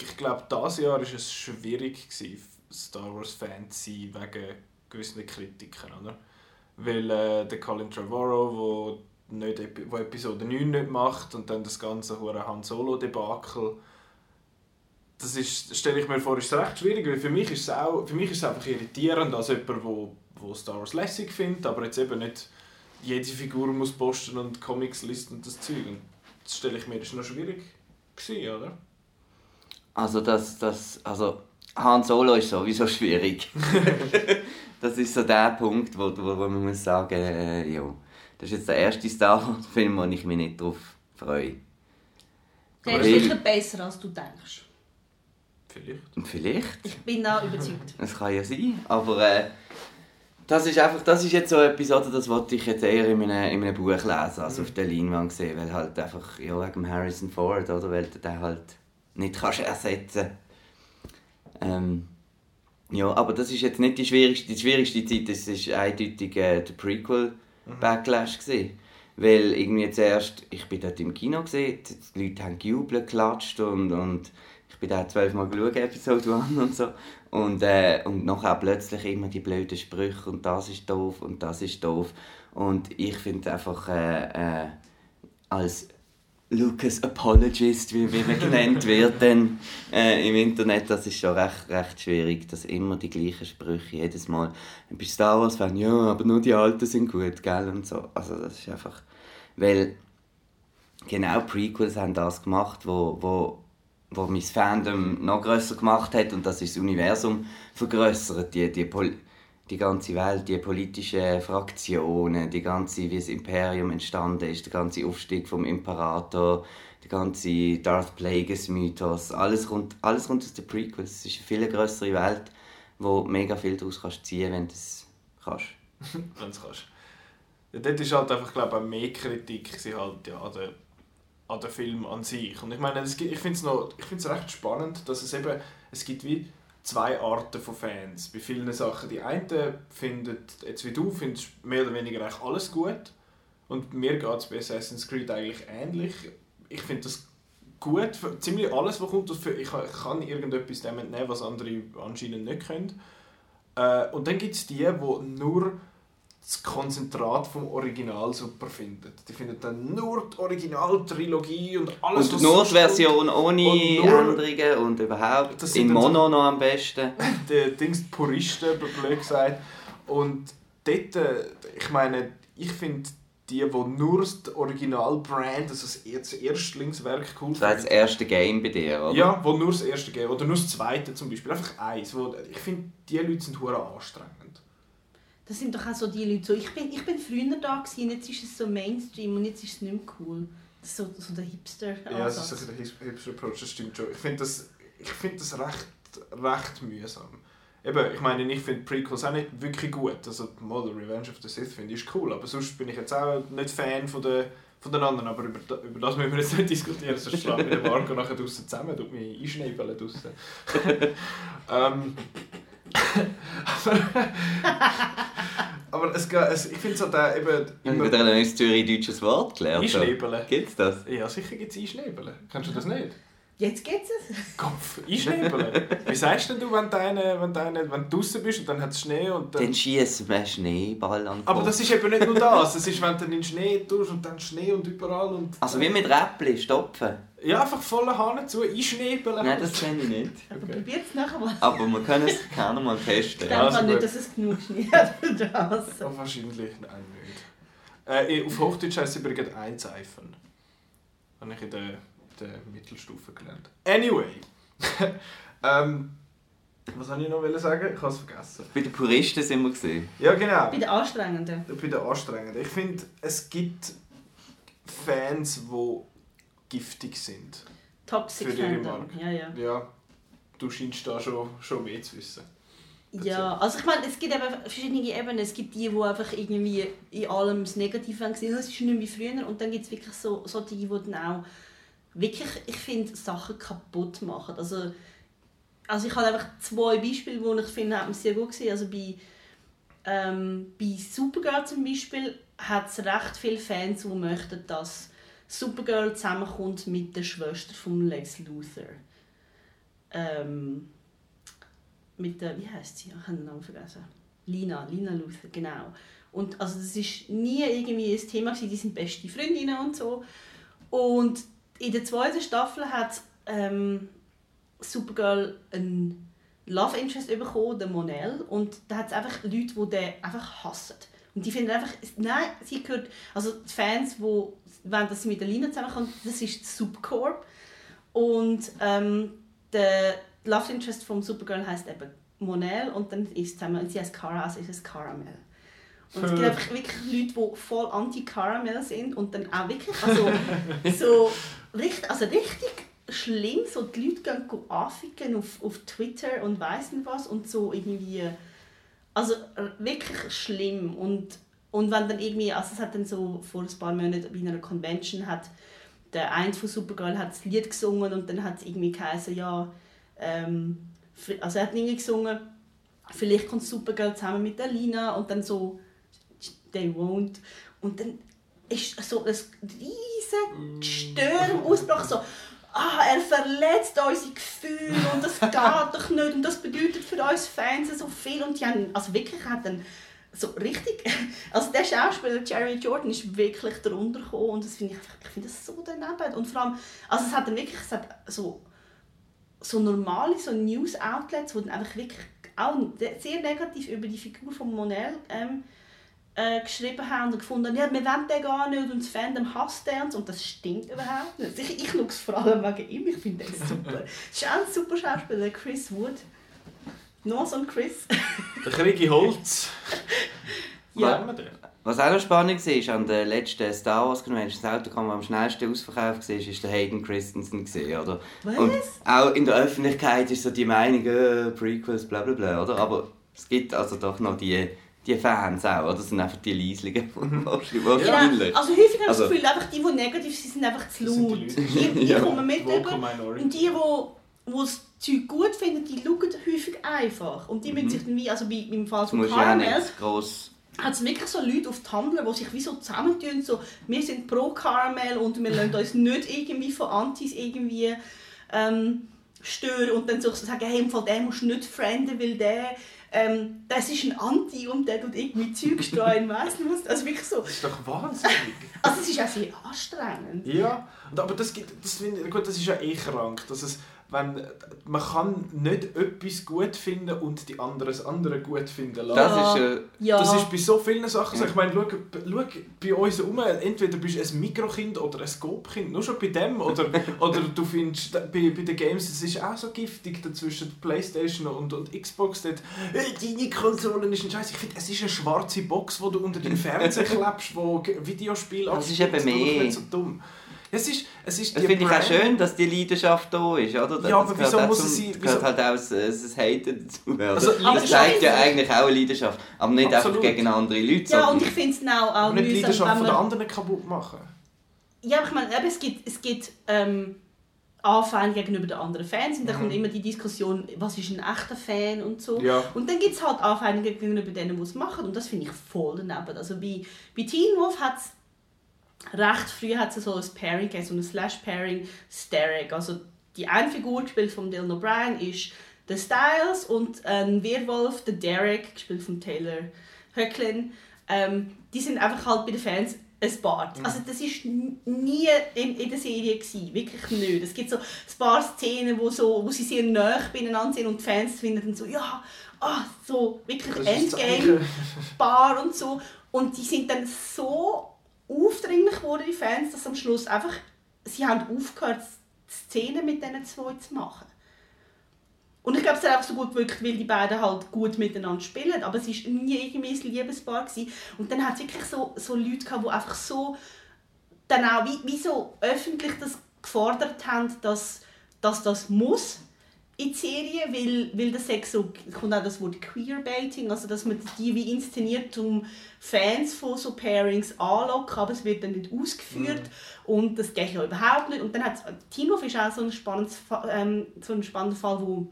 ich glaube, dieses Jahr war es schwierig, gewesen, Star Wars Fan zu sein, wegen gewissen Kritiken. Oder? Weil äh, der Colin Trevorrow, wo, nicht, wo Episode 9 nicht macht und dann das ganze hure Han Solo-Debakel, das ist, stelle ich mir vor, ist recht schwierig, weil für mich ist es, auch, für mich ist es einfach irritierend, als jemand, wo, wo Star Wars lässig findet, aber jetzt eben nicht jede Figur muss posten und Comics listen und das Zeug. Und das stelle ich mir, das ist noch schwierig gewesen, oder? Also das, das, also Han Solo ist sowieso schwierig. das ist so der Punkt, wo, wo, wo man muss sagen, äh, ja, das ist jetzt der erste Star Wars Film, wo ich mich nicht drauf freue. Der ist sicher besser, als du denkst. Vielleicht. Und vielleicht, Ich bin da überzeugt. das kann ja sein, aber äh, das ist einfach, das ist jetzt so etwas, oder, das wollte ich jetzt eher in einem, in einem Buch lesen, als auf der Leinwand sehen, weil halt einfach, ja, wegen Harrison Ford, oder, weil du den halt nicht kannst ersetzen ähm, ja, aber das ist jetzt nicht die schwierigste, die schwierigste Zeit, das ist eindeutig äh, der Prequel-Backlash gewesen. Weil irgendwie zuerst, ich bin dort im Kino gesehen, die Leute haben gejubelt, geklatscht und, und bin da zwölfmal geschaut, Episode 1 und so. Und, äh, und nachher plötzlich immer die blöden Sprüche und das ist doof und das ist doof. Und ich finde einfach äh, äh, als Lucas Apologist, wie, wie man genannt wird dann, äh, im Internet, das ist schon recht, recht schwierig, dass immer die gleichen Sprüche jedes Mal. Bist Star Wars Fan, ja, aber nur die Alten sind gut, gell, und so. Also das ist einfach, weil genau Prequels haben das gemacht, wo, wo, wo mein Fandom noch größer gemacht hat und das ist das Universum vergrößert, die, die, die ganze Welt, die politischen Fraktionen, die ganze, wie das Imperium entstanden ist, der ganze Aufstieg vom Imperator, der ganze Darth Plagueis Mythos, alles kommt, alles kommt aus den Prequels. Es ist eine viel größere Welt, wo mega viel daraus kannst ziehen, wenn du es kannst. Wenn du kannst. Ja, dort ist halt einfach, glaube ich, mehr Kritik halt, ja, den an den Film an sich. Und ich meine, es gibt, ich finde es recht spannend, dass es eben, es gibt wie zwei Arten von Fans. Bei vielen Sachen, die einen finden, jetzt wie du, findest mehr oder weniger eigentlich alles gut. Und mir geht es bei Assassin's Creed eigentlich ähnlich. Ich finde das gut, für ziemlich alles, was kommt. Ich ich kann irgendetwas dem entnehmen, was andere anscheinend nicht können. Äh, und dann gibt es die, die nur das Konzentrat vom Original super finden. Die finden dann nur die Originaltrilogie und alles, Und die sonst Nordversion ohne Und Änderungen und überhaupt Das in Mono noch am besten. Die Dings die Puristen, blöd gesagt. Und dort, äh, ich meine, ich finde die, die nur das Originalbrand, also das Erstlingswerk cool Das jetzt das erste Game bei dir, oder? Ja, wo nur das erste geben. Oder nur das zweite zum Beispiel. Einfach eins. Wo, ich finde, die Leute sind hure anstrengend. Das sind doch auch so die Leute, so, ich, bin, ich bin früher da gewesen, jetzt ist es so Mainstream und jetzt ist es nicht mehr cool. Das ist so, so der hipster Ja, das ist ein der Hipster Approach, das stimmt schon. Ich finde das, ich find das recht, recht mühsam. Eben, ich meine, ich finde Prequels auch nicht wirklich gut. Also, mal, Revenge of the Sith finde ich ist cool, aber sonst bin ich jetzt auch nicht Fan von den, von den anderen. Aber über, da- über das müssen wir jetzt nicht diskutieren, sonst schlagen wir den Marco nachher draussen zusammen, tut mich einschneibeln draussen. ähm, aber es, es, ich finde halt auch eben Haben wir immer... wieder ein neues zürich-deutsches Wort gelernt? Einschneibeln. Gibt es das? Ja, sicher gibt es Einschneibeln. Kennst du das nicht? Jetzt geht's es. Kopf, einschneibeln. Wie sagst denn du, wenn du, eine, wenn du, eine, wenn du draußen bist und dann hat es Schnee und dann... Dann wir einen Schneeball an Aber das ist eben nicht nur das. Es ist, wenn du in den Schnee tust und dann Schnee und überall und... Also wie mit Räppli, stopfen. Ja, einfach volle Hahn zu, einschneibeln. Nein, das kenne ich nicht. Also Okay. probiert es nachher mal. Aber wir können es gerne mal Ich testen. denke Ja, also nicht, dass es genug Schnee hat für das. Oh, wahrscheinlich, nein, nicht. Äh, auf Hochdeutsch heisst es übrigens Einzeifen. Habe ich in der, der Mittelstufe gelernt. Anyway. Ähm, was soll ich noch sagen? Ich habe es vergessen. Bei den Puristen sind wir gesehen. Ja, genau. Bei den Anstrengenden. Bei den Anstrengenden. Ich finde, es gibt Fans, die giftig sind. Toxic Für ihre. Marke. Ja, ja. Ja, du scheinst da schon, schon mehr zu wissen. Ja, also ich meine, es gibt eben verschiedene Ebenen. Es gibt die, die einfach irgendwie in allem das Negative haben gesehen, es ist nicht mehr wie früher. Und dann gibt es wirklich so, so die, die dann auch wirklich, ich finde, Sachen kaputt machen. Also, also ich habe einfach zwei Beispiele, die ich finde, hat man sehr gut gesehen. Also bei, ähm, bei Supergirl zum Beispiel hat es recht viele Fans, die möchten, dass Supergirl zusammenkommt mit der Schwester von Lex Luthor. Ähm, mit der, wie heißt sie? Ich habe den Namen vergessen. Lina, Lina Luthor, genau. Und also das ist nie irgendwie ein Thema gewesen, die sind beste Freundinnen und so. Und in der zweiten Staffel hat ähm, Supergirl einen Love Interest bekommen, den Monel. Und da hat es einfach Leute, die den einfach hassen. Und die finden einfach, nein, sie gehört, also die Fans, die wollen, dass sie mit der Lina zusammenkommt, das ist die Subcorp. Und ähm, der Love Interest vom Supergirl heißt eben Monel und dann ist zusammen, und sie heißt Cara, also ist es Caramel. Und es gibt einfach wirklich Leute, die voll anti-Caramel sind und dann auch wirklich, also so richtig, also richtig schlimm, so die Leute gehen anficken auf, auf Twitter und weiss nicht was und so irgendwie, also wirklich schlimm. Und, und wenn dann irgendwie, also es hat dann so vor ein paar Monaten bei einer Convention hat der eine von Supergirl hat das Lied gesungen und dann hat es irgendwie geheißen, ja, ähm, also er hat irgendwie gesungen, vielleicht kommt Supergirl zusammen mit der Lina und dann so, they won't. Und dann ist so ein riesen Störenausbruch, so, ah, er verletzt unsere Gefühle und das geht doch nicht. Und das bedeutet für uns Fans so viel. Und die haben, also wirklich dann so richtig, also der Schauspieler Jeremy Jordan ist wirklich darunter gekommen. Und das finde ich, ich finde das so daneben. Und vor allem, also es hat dann wirklich, es hat so so normale so News-Outlets, die dann einfach wirklich auch sehr negativ über die Figur von Monel ähm, äh, geschrieben haben und gefunden haben, ja, wir wollen den gar nicht und das Fandom hasst den und das stimmt überhaupt nicht. Ich, ich schaue es vor allem wegen ihm, ich finde den super. Das ist auch ein super Schauspieler, Chris Wood. Noch so ein Chris. Der Kriegi Holz. Ja. Was auch noch spannend war, an der letzten Star Wars Convention, das Autogramm, das am schnellsten ausverkauft war, war der Hayden Christensen. Gewesen, oder? Was? Und auch in der Öffentlichkeit ist so die Meinung, äh, Prequels, bla bla bla, oder? Aber es gibt also doch noch die, die Fans auch, oder? Das sind einfach die Leislichen wahrscheinlich. Ja, also häufig habe ich Also- das Gefühl, einfach die, die negativ sind, sind einfach zu laut. die Die, Ja. kommen mit Vocal über. Minority. Und die, die die das Zeug gut finden, die schauen häufig einfach. Und die müssen sich dann wie, also bei, im Fall von muss ja auch Caramel, nicht gross... hat es wirklich so Leute auf Tumblr, die sich wie so zusammentun, so, wir sind pro Caramel und wir lassen uns nicht irgendwie von Antis irgendwie ähm, stören und dann so sagen, hey, im Fall den musst du nicht frienden, weil der, ähm, das ist ein Anti und der tut irgendwie Zeug streuen, weiss nicht was. Also wirklich so. Das ist doch wahnsinnig. Also es ist auch sehr anstrengend. Ja, aber das, gibt, das, gut, das ist ja eh krank. Dass es, wenn, man kann nicht etwas gut finden und die anderen das andere gut finden lassen. Das ist... Äh, Ja. Das ist bei so vielen Sachen so. Ich meine, schau, schau bei uns um, entweder bist du ein Mikrokind oder ein Scope-Kind, nur schon bei dem. Oder, oder du findest, bei, bei den Games, es ist auch so giftig dazwischen Playstation und, und Xbox. Dort, «Hey, deine Konsole ist ein Scheiß. Ich finde, es ist eine schwarze Box, die du unter den Fernseher klebst, wo Videospiele Das ist eben Das ist mehr. nicht so dumm. Es ist, es ist Das finde ich auch schön, dass die Leidenschaft da ist, oder? Das Ja, aber wieso muss zum- es sein- das gehört wieso- halt auch das, das Haten dazu. Also, das zeigt ja eigentlich auch eine Leidenschaft. Aber nicht Absolut. einfach gegen andere Leute, Ja, und ich finde es auch, auch nicht die Leidenschaft von den man... anderen kaputt machen. Ja, aber ich meine, eben, es gibt, es gibt ähm, Anfeindungen gegenüber den anderen Fans und dann Mhm. kommt immer die Diskussion, was ist ein echter Fan und so. Ja. Und dann gibt es halt Anfeindungen gegenüber denen, die es machen und das finde ich voll daneben. Also bei, bei Teen Wolf hat es recht früh hat's so ein Pairing gegeben, so ein Slash-Pairing, Starek. Also die eine Figur, gespielt von Dylan O'Brien, ist der Styles und ein Werwolf, der Derek, gespielt von Taylor Höcklin. Ähm, die sind einfach halt bei den Fans ein Paar. Also das ist nie in, in der Serie gewesen, wirklich nicht. Es gibt so ein paar Szenen, wo, so, wo sie sehr nah beieinander sind und die Fans finden dann so, ja, ah, so wirklich Das ist das Endgame Zeichen. Paar und so. Und die sind dann so aufdringlich geworden, die Fans, dass am Schluss einfach, sie haben aufgehört, Szenen mit diesen zwei zu machen. Und ich glaube, es hat einfach so gut gewirkt, weil die beiden halt gut miteinander spielen. Aber es war nie irgendwie ein Liebespaar. Gewesen. Und dann hat es wirklich so, so Leute gehabt, die einfach so dann auch wie, wie so öffentlich das gefordert haben, dass, dass das muss in die Serie, weil, weil das Sex so, kommt auch das Wort Queerbaiting, also dass man die wie inszeniert, um Fans von so Pairings anlocken, aber es wird dann nicht ausgeführt mm. und das geht ja überhaupt nicht. Und dann hat Timo ist auch so ein, spannendes, ähm, so ein spannender Fall, wo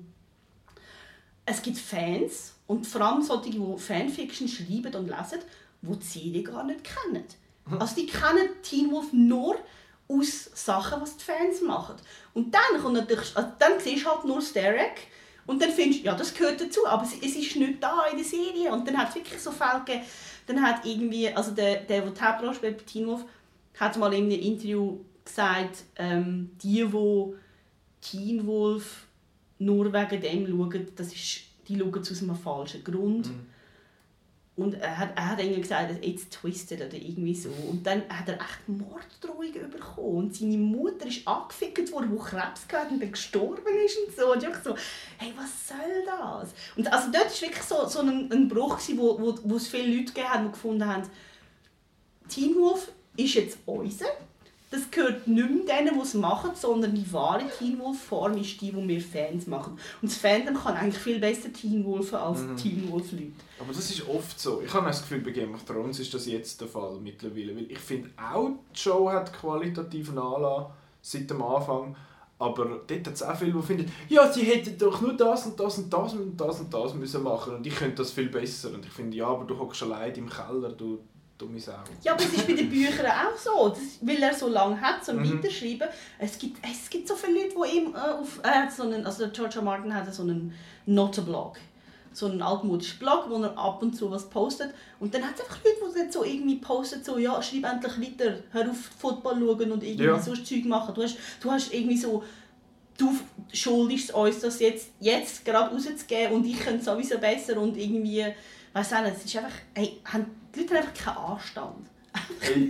es gibt Fans und vor allem solche, die Fanfiction schreiben und lesen, die die Serie gar nicht kennen. Hm. Also die kennen Teen Wolf nur aus Sachen, was die Fans machen. Und dann kommt natürlich, also dann siehst du halt nur Derek und dann findest du, ja, das gehört dazu, aber es, es ist nicht da in der Serie. Und dann hat es wirklich so Fälle gegeben, dann hat irgendwie, also der, der, der die Hauptrolle spielt Wolf, hat mal in einem Interview gesagt, ähm, die, die Teen Wolf nur wegen dem schauen, das ist, die schauen aus einem falschen Grund. Mhm. Und er hat, er hat irgendwie gesagt, it's twisted oder irgendwie so. Und dann hat er echt Morddrohungen bekommen. Und seine Mutter ist angefickt worden, die Krebs gehabt und dann gestorben ist und so. Und ich so, hey, was soll das? Und also dort war wirklich so, so ein, ein Bruch, wo, wo, wo es viele Leute gegeben hat, die gefunden haben, Teen Wolf ist jetzt unser das gehört nicht mehr denen, die es machen, sondern die wahre Teen Wolf-Form ist die, die wir Fans machen. Und das Fandom kann eigentlich viel besser Teen Wolfen als mhm. Teen Wolf-Leute. Aber das ist oft so. Ich habe das Gefühl, bei Game of Thrones ist das jetzt der Fall mittlerweile. Weil ich finde auch, die Show hat qualitativen Anlass seit dem Anfang. Aber dort hat es auch viele, die finden, ja, sie hätten doch nur das und das und das und das und das müssen machen und ich könnte das viel besser. Und ich finde, ja, aber du hockst allein im Keller, du dumme Sau. Ja, aber es ist bei den Büchern auch so, das, weil er so lange hat zum mhm. Weiterschreiben. Es gibt, es gibt so viele Leute, die ihm äh, auf... Äh, so einen, also George R. Martin hat so einen Notenblog. So einen altmodischen Blog, wo er ab und zu was postet. Und dann hat es einfach Leute, die dann so irgendwie posten, so, ja, schreib endlich weiter, hör auf Football schauen und irgendwie ja. so Zeug machen. Du hast, du hast irgendwie so du schuldest uns das jetzt, jetzt gerade rauszugeben und ich könnte sowieso besser und irgendwie, weiß auch nicht, es ist einfach, hey, haben die Leute haben einfach keinen Anstand.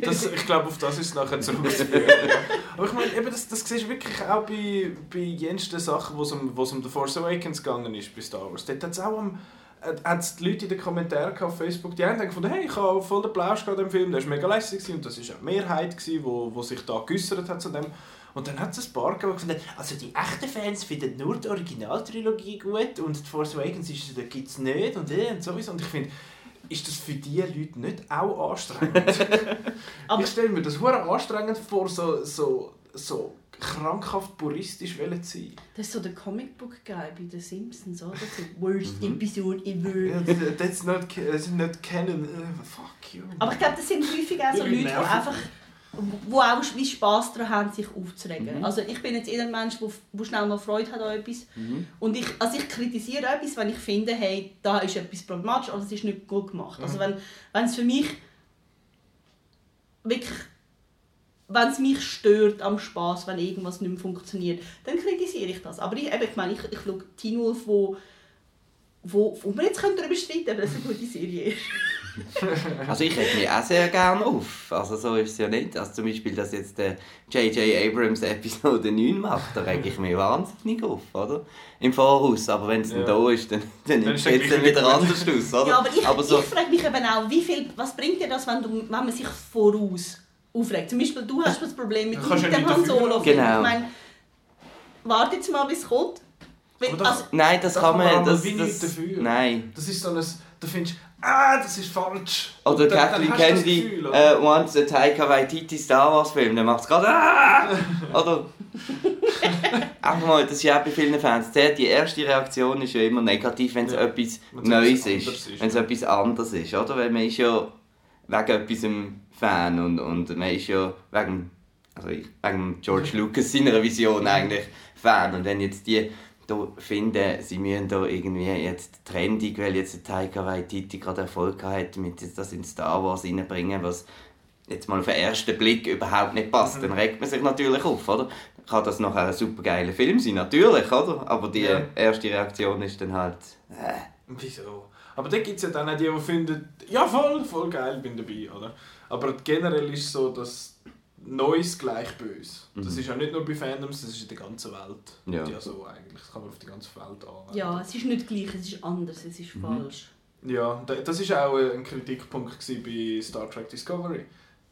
Das, ich glaube, auf das ist es nachher zurückzuführen. Aber ich meine, eben, das, das siehst du wirklich auch bei, bei jensten Sachen, wo es um, wo es um The Force Awakens gegangen ist, bei Star Wars. Dort hat es auch am, hat die Leute in den Kommentaren auf Facebook, die haben gefunden, hey, ich habe voll den Plausch an dem Film, der war mega lässig und das war eine Mehrheit, die wo, wo sich da geäussert hat zu dem. Und dann hat es ein paar gegeben, die also die echten Fans finden nur die Originaltrilogie gut und The Force Awakens gibt es nicht und, äh, und sowieso. Und ich finde, ist das für diese Leute nicht auch anstrengend? ich stelle mir das hure anstrengend vor, so, so, so krankhaft puristisch zu sein. Das ist so der Comicbook-Guy bei den Simpsons, oder? So Worst mhm. Episode ever. Ja, that's not, that's not canon. Uh, fuck you. Aber ich glaube, das sind häufig auch so Leute, die einfach wo auch wie Spass daran haben, sich aufzuregen. Mhm. Also ich bin jetzt eher ein Mensch, der schnell mal Freude hat an etwas. Mhm. Und ich, also ich kritisiere etwas, wenn ich finde, hey, da ist etwas problematisch oder es ist nicht gut gemacht. Also mhm. Also wenn, wenn es für mich wirklich wenn es mich stört am Spaß, wenn irgendwas nicht mehr funktioniert, dann kritisiere ich das. Aber ich, eben, ich meine, ich, ich schaue Teen Wolf, wo, wo, wo wir jetzt darüber streiten können, ob es eine gute Serie ist. also ich reg mich auch sehr gerne auf. Also so ist es ja nicht. Also zum Beispiel, dass jetzt der J.J. Abrams Episode 9 macht, da reg ich mich wahnsinnig auf, oder? Im Voraus. Aber wenn es ja. dann da ist, dann, dann, dann sieht es dann wieder anders aus, oder? Ja, aber ich, aber so. ich frage mich eben auch, wie viel, was bringt dir das, wenn, du, wenn man sich voraus aufregt? Zum Beispiel, du hast das Problem mit, mit dem Han Solo. Genau. Ich meine, warte jetzt mal, bis es kommt. Das, also, nein, das, das kann man... Das, das, dafür. Nein. Das ist so ein... Du findest, ah, das ist falsch. Oder dann, Kathleen Kennedy uh, wants a Taika Waititi Star Wars Film, dann macht es gerade ah! Oder... Einfach mal, das ist ja auch bei vielen Fans. Die erste Reaktion ist ja immer negativ, wenn es ja, etwas Neues ist. ist wenn es ja. etwas anderes ist, oder? Weil man ist ja wegen etwas Fan und, und man ist ja wegen, also wegen George Lucas seiner Vision eigentlich Fan. Und wenn jetzt die finden, sie müssen da irgendwie jetzt trendig, weil jetzt Taika Waititi gerade Erfolg hat, mit das in Star Wars reinbringen, was jetzt mal auf den ersten Blick überhaupt nicht passt, mhm. dann regt man sich natürlich auf, oder? Kann das nachher ein super geiler Film sein, natürlich, oder? Aber die ja. erste Reaktion ist dann halt, äh. Wieso? Aber da gibt es ja dann auch die, die finden, ja voll, voll geil, bin dabei, oder? Aber generell ist es so, dass Neues gleich böse. Das Mhm. ist ja nicht nur bei Fandoms, das ist in der ganzen Welt. Ja. ja so eigentlich. Das kann man auf die ganze Welt anwenden. Ja, es ist nicht gleich, es ist anders, es ist Mhm. falsch. Ja, da- das war auch ein Kritikpunkt bei Star Trek Discovery.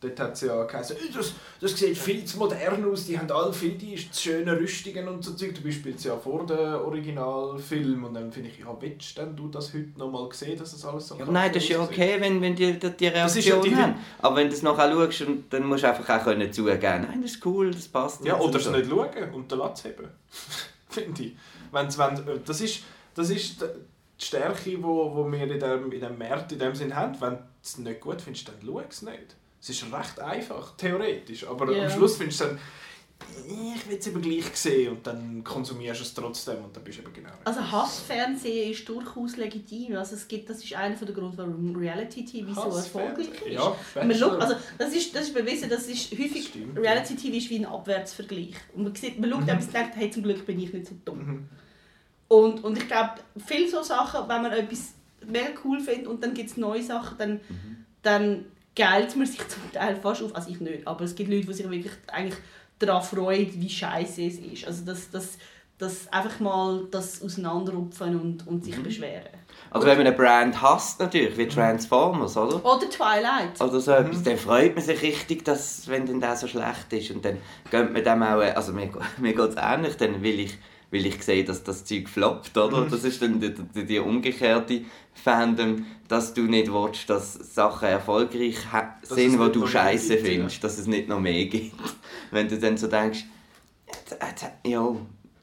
Dort hat es ja geheißen, «Äh, das, das sieht viel zu modern aus, die haben alle viel die schönen Rüstungen und so Zeug. Du bist jetzt ja vor dem Originalfilm und dann finde ich, ja, willst denn du das heute noch mal sehen, dass das alles so Ja, nein, das ist ja okay, wenn, wenn die, die, ja Reaktion die- haben. Aber wenn du es nachher schaust, dann musst du einfach auch können zugeben, nein, das ist cool, das passt. Ja, oder es so. nicht schauen und den Latz heben. Finde ich. Wenn's, wenn, das ist, das ist die Stärke, die wo, wo wir in dem, in dem Markt in dem Sinn haben. Wenn du es nicht gut findest, dann schau es nicht. Es ist recht einfach, theoretisch. Aber Ja. am Schluss findest du dann, ich will es eben gleich sehen und dann konsumierst du es trotzdem und dann bist du eben genau Also Hassfernsehen ist durchaus legitim. Also es gibt, das ist einer der Gründe, warum Reality-TV so erfolgreich ist. Ja, Man schaut, also das, ist, das ist bewiesen, das ist häufig. Reality-TV ist wie ein Abwärtsvergleich. Und man, sieht, man schaut etwas und denkt, hey, zum Glück bin ich nicht so dumm. Mhm. Und, und ich glaube, viele so Sachen, wenn man etwas mega cool findet und dann gibt es neue Sachen, dann, Mhm. dann geilt man sich zum Teil fast auf. Also ich nicht, aber es gibt Leute, die sich wirklich eigentlich daran freuen, wie scheiße es ist. Also das, das, das einfach mal das auseinanderrupfen und, und Mhm. sich beschweren. Also wenn man eine Brand hasst, natürlich, wie Transformers, oder? Oder Twilight. Oder so etwas, dann freut man sich richtig, dass, wenn dann der so schlecht ist. Und dann gönnt man dem auch, also mir, mir geht es ähnlich, dann will ich, will ich sehen, dass das Zeug floppt, oder? Das ist dann die, die, die umgekehrte Fandom, dass du nicht willst, dass Sachen erfolgreich Dass sind, die nicht du noch scheiße gibt, ja. findest, dass es nicht noch mehr gibt. Wenn du dann so denkst, ja,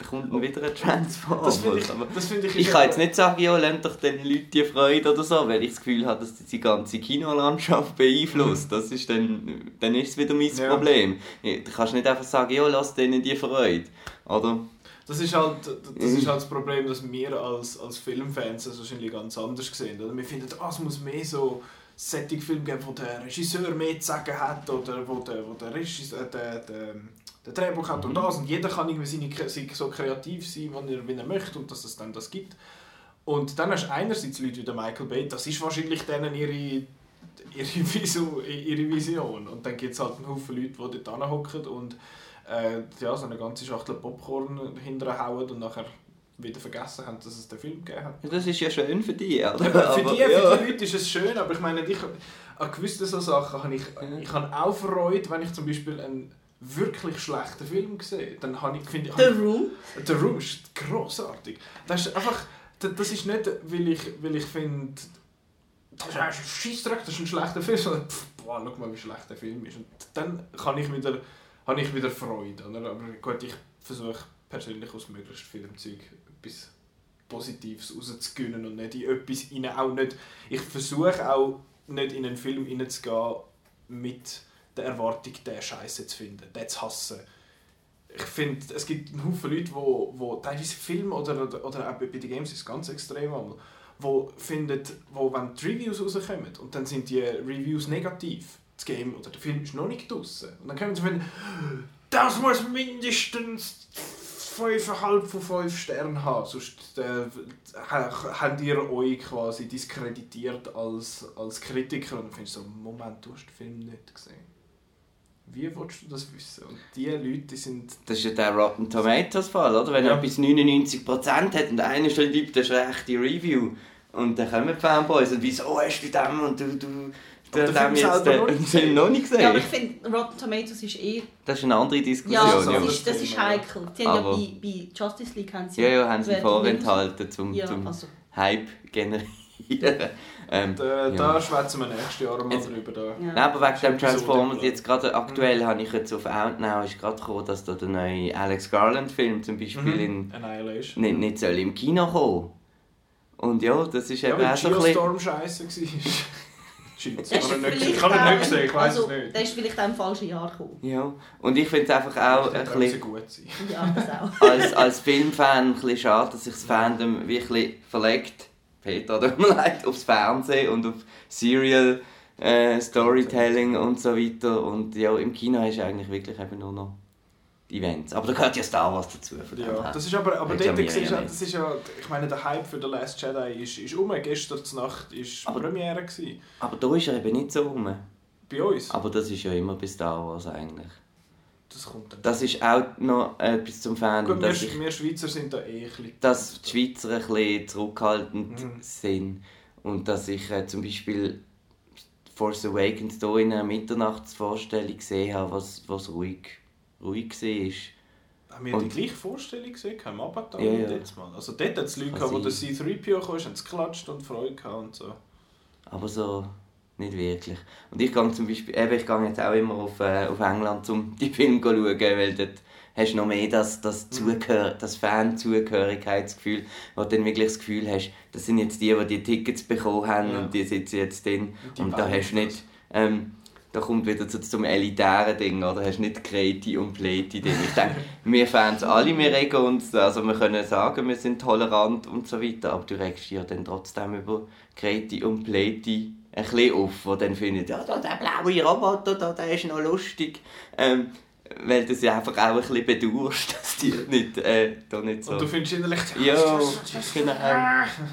kommt dann wieder ein Transformer. Das finde ich, das finde ich, ich kann jetzt nicht sagen, ja, lasst doch den Leuten die Freude oder so, weil ich das Gefühl habe, dass das die ganze Kinolandschaft beeinflusst. Das ist dann, dann ist es wieder mein Ja. Problem. Du kannst nicht einfach sagen, ja, lass denen die Freude. Oder? Das ist halt das, Mhm. ist halt das Problem, dass wir als, als Filmfans das wahrscheinlich ganz anders sehen. Oder? Wir finden, ah, es muss mehr so sättige Filme geben, wo der Regisseur mehr zu sagen hat oder wo der, wo der Regisseur, äh, der, der, der Drehbuch hat und Mhm. das. Und jeder kann irgendwie seine, seine, so kreativ sein, wie er, wie er möchte und dass es dann das gibt. Und dann hast du einerseits Leute wie der Michael Bay, das ist wahrscheinlich denen ihre, ihre, Visu, ihre Vision. Und dann gibt es halt einen Haufen Leute, die dort hinhocken und äh, ja, so eine ganze Schachtel Popcorn hinterhauen und nachher wieder vergessen haben, dass es den Film gegeben hat. Ja, Das ist ja schön für dich, oder? Eben, für, die, ja. für die Leute ist es schön, aber ich meine, ich, an gewissen so Sachen habe ich, ich habe auch Freude, wenn ich zum Beispiel einen wirklich schlechten Film sehe. Dann habe ich, finde ich, The Room. The Room ist grossartig. Das ist einfach, das das ist nicht, weil ich, weil ich finde, das ist ein Scheissdreck, das ist ein schlechter Film, sondern pff, boah, schau mal, wie schlecht der Film ist. Und dann kann ich wieder, habe ich wieder Freude. Oder? Aber gut, ich versuche persönlich aus möglichst vielem Zeug etwas Positives rauszugönnen und nicht in etwas rein, auch nicht, ich versuche auch nicht in einen Film reinzugehen mit der Erwartung, den Scheiße zu finden, den zu hassen. Ich finde, es gibt einen Haufen Leute, wo, wo teilweise Filme oder, oder, auch bei den Games ist ganz extrem einmal, wo findet, wo wenn die Reviews rauskommen und dann sind die Reviews negativ, das Game oder der Film ist noch nicht draußen und dann kommen sie finden, das muss mindestens 5,5 von 5 Sternen haben, sonst äh, ha- habt ihr euch quasi diskreditiert als, als Kritiker und dann findest du so, Moment, du hast den Film nicht gesehen. Wie willst du das wissen? Und diese Leute die sind... Das ist ja der Rotten Tomatoes Fall, oder? Wenn Ja. etwas 99% hat und einer schreibt eine schlechte Review und dann kommen die Fanboys und wieso hast du dem und du, du, Du den dem Film jetzt selber noch den noch nicht gesehen. Ja, aber ich finde, Rotten Tomatoes ist eh... das ist eine andere Diskussion. Ja, das ja. ist- das ist ja. heikel. Sie haben Aber- ja bei, bei Justice League haben sie... Ja, ja, haben sie vorenthalten, zum, Ja, zum also... Hype generieren. ähm, Da, Ja. da schwätzen wir nächstes Jahr mal Jetzt- drüber. Da. Ja. Nein, aber wegen dem Transformers, jetzt gerade aktuell habe ich jetzt auf Outnow ist gerade gekommen, dass da der neue Alex Garland Film zum Beispiel in, Annihilation. nicht, nicht soll im Kino kommen. Und ja, das ist Ja, eben auch so ein bisschen... Geostorm scheiße war. Ist kann ich nicht, kann auch- nicht sehen, ich weiß also, es nicht. Der ist vielleicht auch im falschen Jahr gekommen. Ja, und ich finde es einfach auch ein Das bisschen, gut sein. Ja, das auch. als, als Filmfan ein bisschen schade, dass sich das Fandom wirklich verlegt, Peter, tut mir leid, aufs Fernsehen und auf Serial äh, Storytelling und so weiter. Und ja, im Kino hast du eigentlich wirklich eben nur noch Events. Aber da gehört ja Star Wars dazu. Ja, das ist aber, aber ja dort mir siehst ja das ist ja, ich meine, der Hype für The Last Jedi ist, ist um. Gestern Nacht war Aber- Premiere. Gewesen. Aber da ist er eben nicht so rum. Bei uns? Aber das ist ja immer bei Star Wars eigentlich. Das kommt dann. Das ist auch noch etwas zum Fandom, Gut, wir, dass, ich, wir Schweizer sind da eh ein bisschen... dass die Schweizer ein bisschen zurückhaltend Mhm. sind. Und dass ich äh, zum Beispiel Force Awakens hier in einer Mitternachtsvorstellung gesehen habe, was, was ruhig, ruhig war. Haben wir die Und- gleiche Vorstellung gesehen? Im Avatar Ja, ja. jetzt mal. Also dort hat es Leute gehabt, die sein. der C-3PO kam, haben sie geklatscht und Freude gehabt und so. Aber so nicht wirklich. Und ich gehe zum Beispiel, eben, ich gehe jetzt auch immer auf, äh, auf England, um die Filme zu schauen, weil dort hast du noch mehr das, das, Zugehör, das Fan-Zugehörigkeitsgefühl, wo du dann wirklich das Gefühl hast, das sind jetzt die, die die Tickets bekommen haben Ja. und die sitzen jetzt drin. Und die Und, da hast du nicht... Ähm, da kommt wieder zu, zum elitären Ding, oder? Hast nicht Kreti und Pleti Ding. Ich denke, wir Fans alle, wir regen uns, also wir können sagen, wir sind tolerant und so weiter, aber du regst ja dann trotzdem über Kreti und Pleti ein bisschen auf, wo dann findet, ja, da, der blaue Roboter, da, der ist noch lustig. Ähm, weil du sie einfach auch ein bisschen bedauerst, dass die nicht, äh, da nicht so... Und du findest innerlich... ja, genau.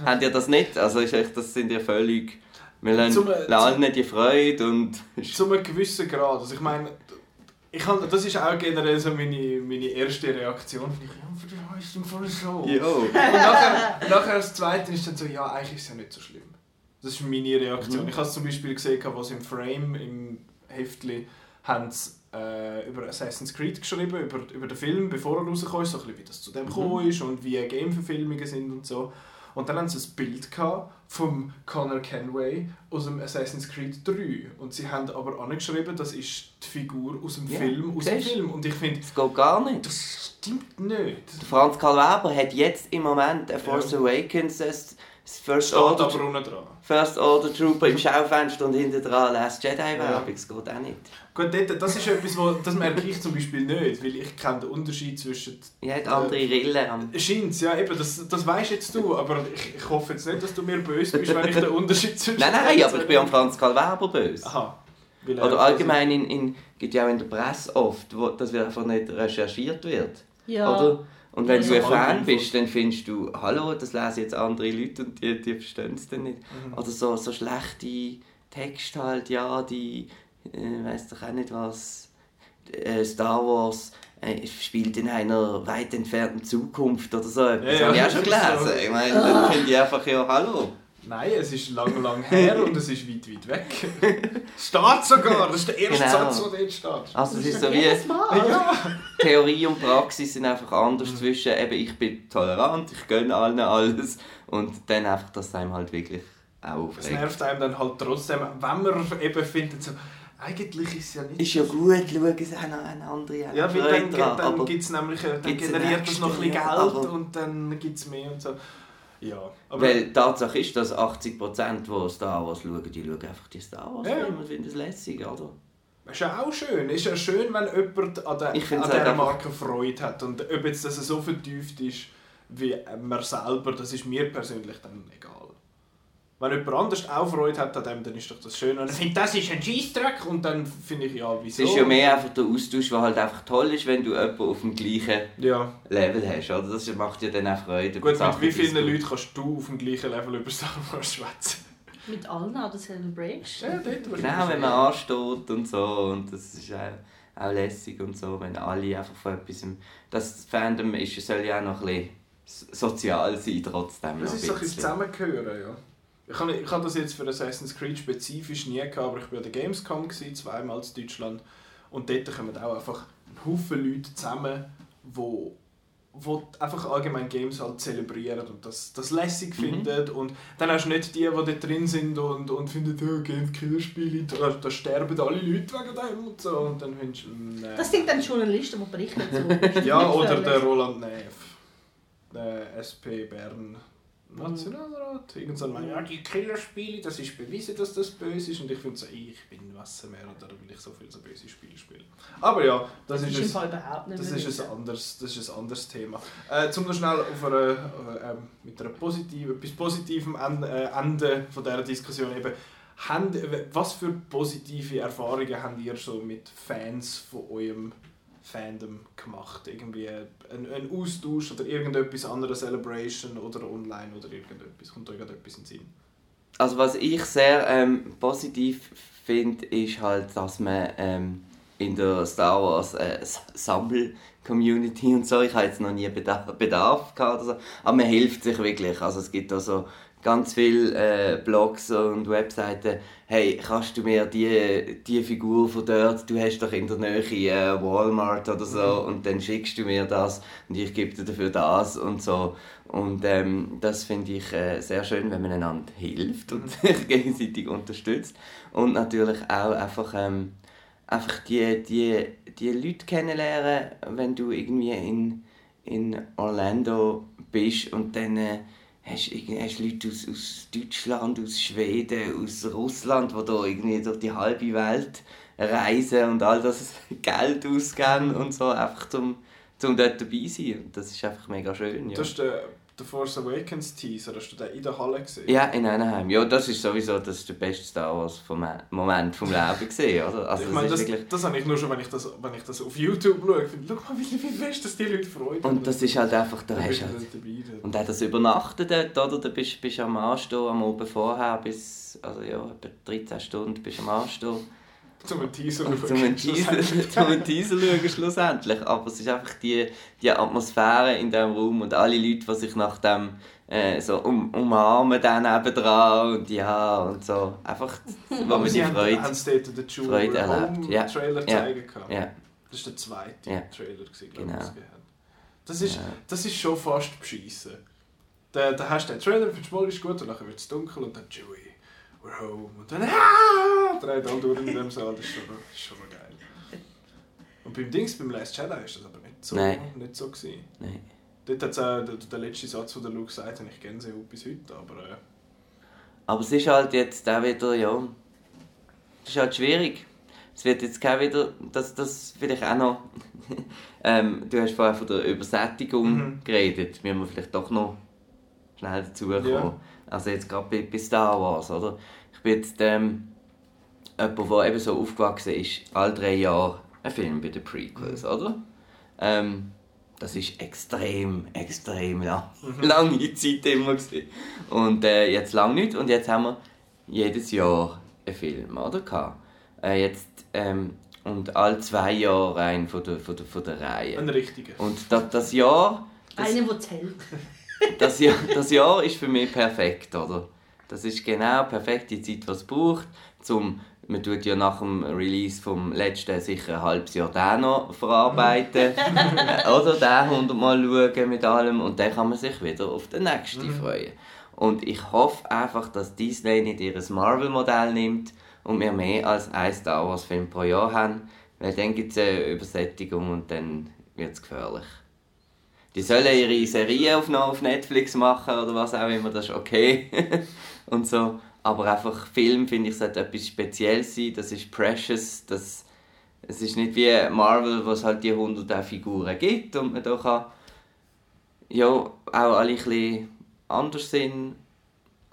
Habt ihr das nicht? Also echt, das sind ja völlig... Wir lassen Zum- lassen nicht die Freude und... Zu einem gewissen Grad. Also ich meine, ich hab, das ist auch generell so meine, meine erste Reaktion. Ich, ja, aber das ist im Fall so. Jo. Und nachher, nachher das zweite ist dann so, ja, eigentlich ist es ja nicht so schlimm. Das ist meine Reaktion. Mhm. Ich habe es zum Beispiel gesehen, was im Frame, im Heftli, haben sie äh, über Assassin's Creed geschrieben, über, über den Film, bevor er rausgekommen ist, so ein bisschen, wie das zu dem Mhm. gekommen ist und wie Game-Verfilmungen sind und so. Und dann haben sie ein Bild gehabt vom Connor Kenway aus dem Assassin's Creed 3. Und sie haben aber angeschrieben, das ist die Figur aus dem Ja, Film, aus dem? Film. Und ich finde, Das geht gar nicht. das stimmt nicht. Der Franz Karl Weber hat jetzt im Moment ein Force Ja. Awakens das das First Steht Order, aber unten dran. First Order Trooper im Schaufenster und hinten dran Last Jedi Werbung. Das geht auch nicht. Gut, dort, das ist etwas, wo, das merke ich zum Beispiel nicht, weil ich kenne den Unterschied zwischen... Er hat andere Rillen am... Scheint's, ja eben, das, das weißt jetzt du, aber ich, ich hoffe jetzt nicht, dass du mir böse bist, wenn ich den Unterschied zwischen... Nein, nein, aber ich bin am Franz Karl Weber böse. Aha. Er- Oder allgemein in, in, gibt ja auch in der Presse oft, wo, dass einfach nicht recherchiert wird. Ja. Oder? Und wenn du ein Fan bist, dann findest du, hallo, das lesen jetzt andere Leute und die, die verstehen es dann nicht. Mhm. Oder so, so schlechte Texte halt, ja, die, äh, weiß doch auch nicht was, äh, Star Wars äh, spielt in einer weit entfernten Zukunft oder so etwas. Ja, habe ich auch schon das gelesen. so. Ich meine, dann finde ich einfach, ja, hallo. Nein, es ist lang, lang her und es ist weit, weit weg. steht sogar, das ist der erste Genau. Satz, der dort steht. Also es ist so wie... Ja. Theorie und Praxis sind einfach anders Mhm. zwischen eben ich bin tolerant, ich gönne allen alles und dann einfach, dass es einem halt wirklich auch Es nervt einem dann halt trotzdem, wenn man eben findet, so, eigentlich ist es ja nicht Ist ja gut, schauen es auch noch eine andere auch Ja, weil dann, Freude dran, dann gibt's nämlich, äh, dann gibt's generiert das noch ein bisschen Geld ja, und dann gibt es mehr und so. Ja, aber Weil die Tatsache ist, dass 80% die Star Wars schauen, die schauen einfach die Star Wars Ja. Filme und finden es lässig, oder? ist ja auch schön. Ist ja schön, wenn jemand an, der, an find's dieser halt Marke Freude hat. Und ob jetzt das so vertieft ist wie man selber, das ist mir persönlich dann egal. Wenn jemand anders auch Freude hat an dem, dann ist doch das schön. Und ich finde, das ist ein Scheissdreck und dann finde ich, ja, Es wieso? ist ja mehr einfach der Austausch, der halt einfach toll ist, wenn du jemanden auf dem gleichen Ja, Level hast, oder? Das macht ja dann auch Freude. gut, mit wie vielen. Leuten kannst du auf dem gleichen Level über Star Wars schwätzen? Mit allen an der Celebration. Ja, dort Genau, wenn man ansteht und so und das ist auch, auch lässig und so, wenn alle einfach von etwas... Das Fandom ist, soll ja auch noch ein bisschen sozial sein trotzdem. Das ist so ein bisschen bisschen. zusammengehören, ja. Ich habe, ich habe das jetzt für Assassin's Creed spezifisch nie gehabt, aber ich war an der Gamescom, gewesen, zweimal in Deutschland. Und dort kommen auch einfach ein Haufen Leute zusammen, wo, wo einfach allgemein Games halt zelebrieren und das, das lässig Mhm. finden. Und dann hast du nicht die, die dort drin sind und, und finden, oh, Games Killerspiele, da, da sterben alle Leute wegen dem und so. Und dann findest du, nee. Das sind dann Journalisten, die berichten so. Ja, oder der Roland Neff, der SP Bern Nationalrat. Irgend so ein ja, die Killerspiele, das ist bewiesen, dass das böse ist. Und ich finde so, ich bin Wassermeer oder will ich so viele so böse Spiele spielen. Aber ja, das, Das ist ist, nicht Das mehr ist, ein anderes, das ist ein anderes Thema. Äh, zum noch schnell auf eine, äh, ähm, mit einer positiven, etwas Positivem Ende, äh, Ende von dieser Diskussion eben. Habt, was für positive Erfahrungen habt ihr so mit Fans von eurem Fandom gemacht? Irgendwie ein, ein Austausch oder irgendetwas anderes, Celebration oder online oder irgendetwas? Kommt euch gerade etwas in den Sinn? also was ich sehr ähm, positiv finde, ist halt, dass man ähm, in der Star Wars äh, Sammel-Community und so, ich habe jetzt noch nie Bedarf, Bedarf gehabt oder so, aber man hilft sich wirklich. Also es gibt also ganz viele äh, Blogs und Webseiten, hey, kannst du mir die, die Figur von dort, du hast doch in der Nähe äh, Walmart oder so mhm. und dann schickst du mir das und ich gebe dir dafür das und so. Und ähm, das finde ich äh, sehr schön, wenn man einander hilft und mhm. sich gegenseitig unterstützt. Und natürlich auch einfach, ähm, einfach die, die, die Leute kennenlernen, wenn du irgendwie in, in Orlando bist und dann... Äh, hast, hast Leute aus, aus Deutschland, aus Schweden, aus Russland, die da irgendwie durch die halbe Welt reisen und all das Geld ausgeben und so, einfach zum, zum dort dabei sein. Und das ist einfach mega schön. Ja. Das ist der der Force Awakens Teaser, hast du den in der Halle gesehen? Ja, in Anaheim. Ja, das ist sowieso das ist der beste Star Wars vom Moment vom Leben gesehen, oder? Also, ich meine, das, das, wirklich... das habe ich nur schon, wenn ich das, wenn ich das auf YouTube schaue. Finde, schau mal, wie, wie fest dass die Leute freuen. Und das ist halt einfach, da hast halt... Dabei, und auch das Übernachten dort, oder? Da bist du am Anstehen, am Oben vorher bis, also ja, etwa 13 Stunden bist du am Anstehen. Zum Teaser schauen. Zum Teaser, zum Teaser schauen schlussendlich. Aber es ist einfach die, die Atmosphäre in diesem Raum und alle Leute, die sich nach dem äh, so um, umarmen dann dran und ja und so. Einfach, wo man die Freude, haben State of the Freude erlebt. Ja. Trailer ja. zeigen. Ja. Das war der zweite ja. Trailer, gewesen, genau. ich. Das ist, ja. das ist schon fast beschissen. Da, da hast du den Trailer, findest du mal ist gut und dann wird es dunkel und dann Chewie we're home. Und dann ah, dreht alle durch in dem Saal. Das ist schon, das ist schon geil. Und beim Dings, beim Last Jedi, ist das aber nicht so, Nein. nicht so gewesen. Nein. Dort hat es auch der, der letzte Satz, den der Luke sagt, habe ich Gänsehaut bis heute, aber... Äh. Aber es ist halt jetzt auch wieder, ja... Es ist halt schwierig. Es wird jetzt auch wieder... Das, das vielleicht auch noch... ähm, du hast vorher von der Übersättigung mhm. geredet. Müssen wir vielleicht doch noch schnell dazukommen. Ja. Also jetzt gerade bei, bei Star Wars, oder? Ich bin jetzt ähm, jemand, der eben so aufgewachsen ist, alle drei Jahre ein Film bei den Prequels, oder? Ähm, das ist extrem, extrem lang, mhm. lange Zeit immer gewesen. Und äh, jetzt lang nicht und jetzt haben wir jedes Jahr einen Film, oder? Äh, jetzt, ähm, und alle zwei Jahre einen von der, von der, von der Reihe. Ein richtiger. Und das, das Jahr... Das, Einer, der zählt das, Jahr, das Jahr ist für mich perfekt, oder? Das ist genau perfekt die Zeit, die es braucht, zum man tut ja nach dem Release vom letzten sicher ein halbes Jahr den noch verarbeiten. oder den hundertmal schauen mit allem und dann kann man sich wieder auf den nächsten mhm. freuen. Und ich hoffe einfach, dass Disney nicht ihr Marvel-Modell nimmt und wir mehr als ein Star Wars-Film pro Jahr haben, weil dann gibt es eine Übersättigung und dann wird es gefährlich die sollen ihre Serie auf, Netflix machen oder was auch immer, das ist okay. und so. Aber einfach Film, finde ich, sollte etwas Spezielles sein. Das ist precious. Das, es ist nicht wie Marvel, wo es halt die hunderten Figuren gibt und man da kann ja, auch alle ein bisschen anders sind.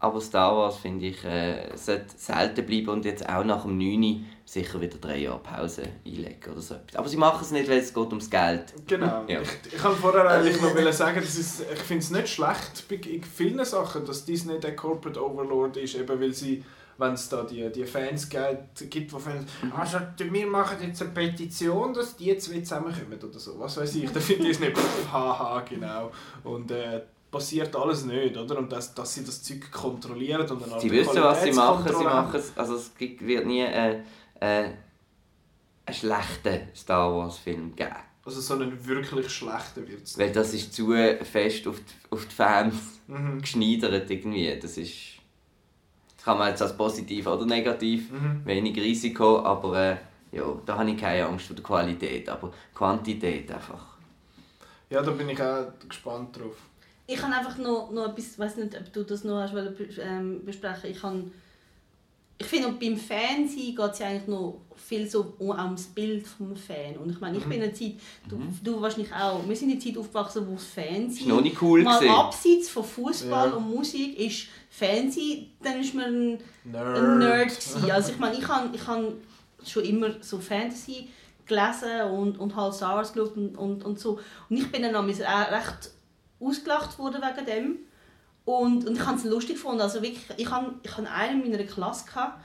Aber Star Wars, finde ich, äh, sollte selten bleiben und jetzt auch nach dem 9 sicher wieder drei Jahre Pause einlegen oder so. Aber sie machen es nicht, weil es geht ums Geld. Genau. Ja. Ich, ich vorher eigentlich noch sagen, das ist, ich finde es nicht schlecht bei vielen Sachen, dass Disney der Corporate Overlord ist, eben weil sie wenn es da die, die Fans gibt, die finden, also wir machen jetzt eine Petition, dass die zwei zusammenkommen oder so. Was weiß ich, da finde ich es nicht, haha, genau. Und äh, passiert alles nicht, oder? Und dass, dass sie das Zeug kontrollieren und dann Sie wissen, was sie machen, sie machen es, also es wird nie äh, äh, einen schlechten Star Wars Film geben. Also so einen wirklich schlechten wird es Weil das ist zu fest auf die, auf die Fans mhm. geschneidert irgendwie. Das ist... Das kann man jetzt als positiv oder negativ, mhm. wenig Risiko, aber äh, ja, da habe ich keine Angst vor der Qualität, aber Quantität einfach. Ja, da bin ich auch gespannt drauf. Ich habe einfach noch, noch etwas, ich weiß nicht, ob du das noch hast, ähm, besprechen ich habe ich finde, beim Fansein geht es ja eigentlich noch viel so ums Bild des Fan. Und ich meine, ich mhm. bin in einer Zeit, du, mhm. du wahrscheinlich auch, wir sind in einer Zeit aufgewachsen, wo das Fernsehen noch nicht cool mal gewesen. abseits von Fußball ja. und Musik ist Fernsehen, dann ist man ein Nerd. Ein Nerd also ich meine, ich habe ich hab schon immer so Fantasy gelesen und, und halt Star Wars geschaut und, und, und so. Und ich bin dann auch recht ausgelacht worden wegen dem. Und, und ich habe es lustig gefunden. Also wirklich, ich habe ich hab einen in meiner Klasse, gehabt,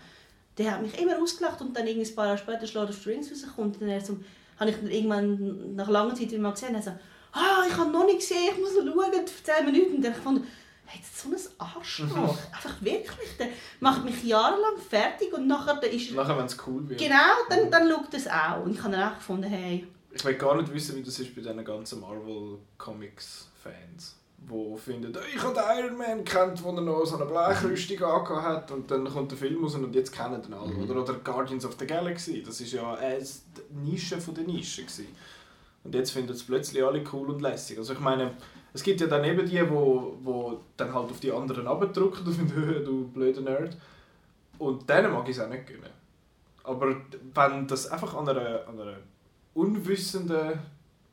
der hat mich immer ausgelacht und dann ein paar Jahre später Lord of the Rings rauskommt. Und dann so, habe ich dann irgendwann nach langer Zeit wieder mal gesehen und er so, ah, ich habe noch nicht gesehen, ich muss noch schauen, 10 Minuten. Und dann fand hey, das ist so ein Arschloch. Einfach wirklich. Der macht mich jahrelang fertig und nachher ist Nachher, wenn es cool wird. Genau, dann, dann schaut es auch. Und ich habe dann auch gefunden, hey... Ich will gar nicht wissen, wie das ist bei diesen ganzen Marvel Comics-Fans die finden, ich habe Iron Man kennt, wo er noch so eine Blechrüstung angehabt hat und dann kommt der Film raus und jetzt kennen den alle. Mhm. Oder, oder Guardians of the Galaxy, das ist ja eine Nische von der Nische. Gewesen. Und jetzt finden es plötzlich alle cool und lässig. Also ich meine, es gibt ja dann eben die, die wo, wo dann halt auf die anderen abdrücken und finden, du blöder Nerd. Und denen mag ich es auch nicht gönnen. Aber wenn das einfach an einer, an einer unwissenden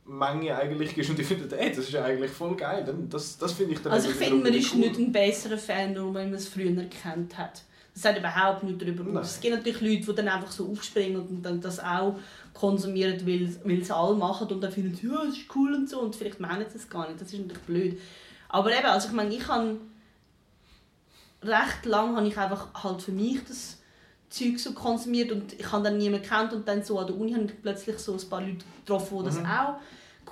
Menge eigentlich ist und ich finde, ey, das ist ja eigentlich voll geil. Das, das finde ich dann Also ich finde, man ist cool. nicht ein besserer Fan, nur weil man es früher gekannt hat. Das sagt überhaupt nicht darüber aus. Es gibt natürlich Leute, die dann einfach so aufspringen und dann das auch konsumieren, weil, weil es alle machen und dann finden sie, ja, das ist cool und so und vielleicht meinen sie es gar nicht. Das ist natürlich blöd. Aber eben, also ich meine, ich habe recht lange habe ich einfach halt für mich das Zeug so konsumiert und ich habe dann niemanden kennt und dann so an der Uni habe ich plötzlich so ein paar Leute getroffen, die das mhm. auch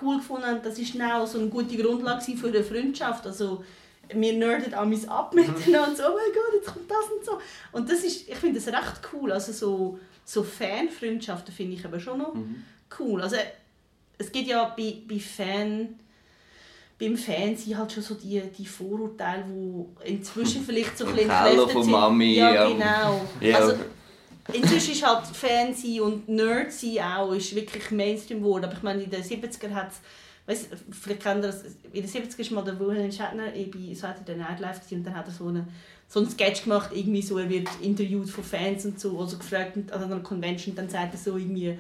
cool gefunden haben. Das war auch so eine gute Grundlage für eine Freundschaft. Also wir nerden alles ab mhm. miteinander und so, oh mein Gott, jetzt kommt das und so. Und das ist, ich finde das recht cool. Also so, so Fanfreundschaften finde ich aber schon noch mhm. cool. Also es gibt ja bei, bei Fan beim Fernsehen halt schon so die, die Vorurteile, die inzwischen vielleicht so ein bisschen entkräftet sind. von Mami. Ja, genau. Ja. Also, inzwischen ist halt Fernsehen und Nerdsein auch ist wirklich Mainstream geworden. Aber ich meine, in den 70er hat es, vielleicht kennt ihr das, in den 70er war mal der Wilhelm Shatner bei Saturday Night Live und dann hat er so einen, so einen Sketch gemacht, irgendwie so, er wird interviewt von Fans und so, also gefragt an einer Convention, dann sagt er so irgendwie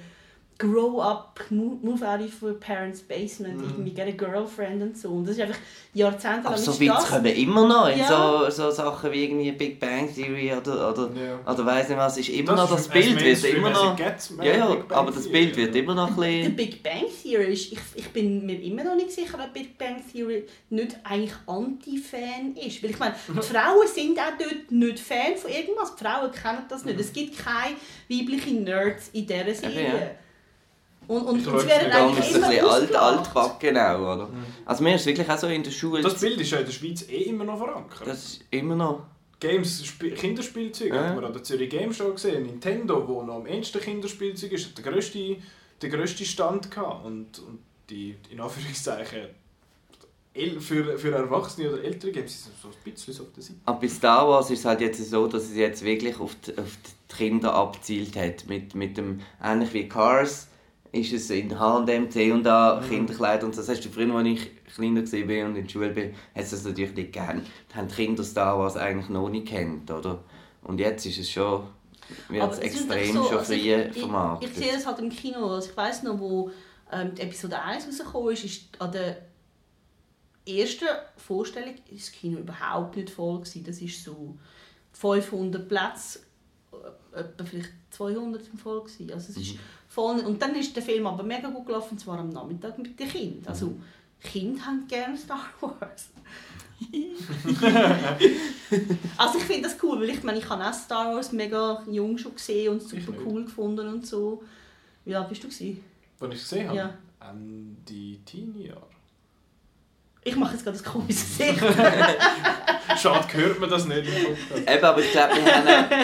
grow up, move out of your parents' basement, mm. irgendwie get a girlfriend und so. Und das ist einfach Jahrzehnte lang. Aber so Witze kommen immer noch in ja. so, so Sachen wie irgendwie Big Bang Theory oder, oder, ja. oder weiss nicht was, ist immer das noch das Bild wird immer noch. ja, ja, aber das Bild wird immer noch ein bisschen. Der Big Bang Theory ist, ich, ich bin mir immer noch nicht sicher, ob Big Bang Theory nicht eigentlich Anti-Fan ist. Weil ich meine, die Frauen sind auch dort nicht Fan von irgendwas. Die Frauen kennen das nicht. Mhm. Es gibt keine weiblichen Nerds in dieser Serie. Ja, und, und, sie werden eigentlich immer ein bisschen alt, altbacken auch, oder? Mhm. Also mir ist wirklich auch so in der Schule... Das Bild ist ja in der Schweiz eh immer noch verankert. Das ist immer noch... Games, Kinderspielzeuge, ja. hat man an der Zürich Game Show gesehen. Nintendo, wo noch am ehesten Kinderspielzeug ist, hat den grössten, den grössten Stand gehabt. Und, und die, in Anführungszeichen, für, für Erwachsene oder ältere Games sind so ein bisschen so auf der Seite. Aber bei Star Wars ist es halt jetzt so, dass es jetzt wirklich auf die, auf die Kinder abzielt hat. Mit, mit dem, ähnlich wie Cars ist es in H&M, C&A, mhm. Kinderkleider und das hast du früher, als ich kleiner war und in der Schule bin, hat es das natürlich nicht gegeben. Da haben die Kinder Star Wars eigentlich noch nicht kennt, oder? Und jetzt ist es schon wird es extrem so, schon also früh ich, vermarktet. Ich, ich sehe das halt im Kino, also ich weiss noch, wo ähm, die Episode 1 rausgekommen ist, ist an der ersten Vorstellung ist das Kino überhaupt nicht voll gewesen. Das ist so 500 Plätze, äh, etwa vielleicht 200 voll gewesen. Also es ist mhm voll. Und dann ist der Film aber mega gut gelaufen, zwar am Nachmittag mit den Kindern. Also, mhm. Kinder haben gerne Star Wars. also ich finde das cool, weil ich meine, ich habe auch Star Wars mega jung schon gesehen und super cool gefunden und so. Wie alt bist du gewesen? Als ich es gesehen habe? Ja. Ende Teenie-Jahre. Ich mache jetzt gerade ein komisches Gesicht. Schade, hört man das nicht Eben, aber ich glaube,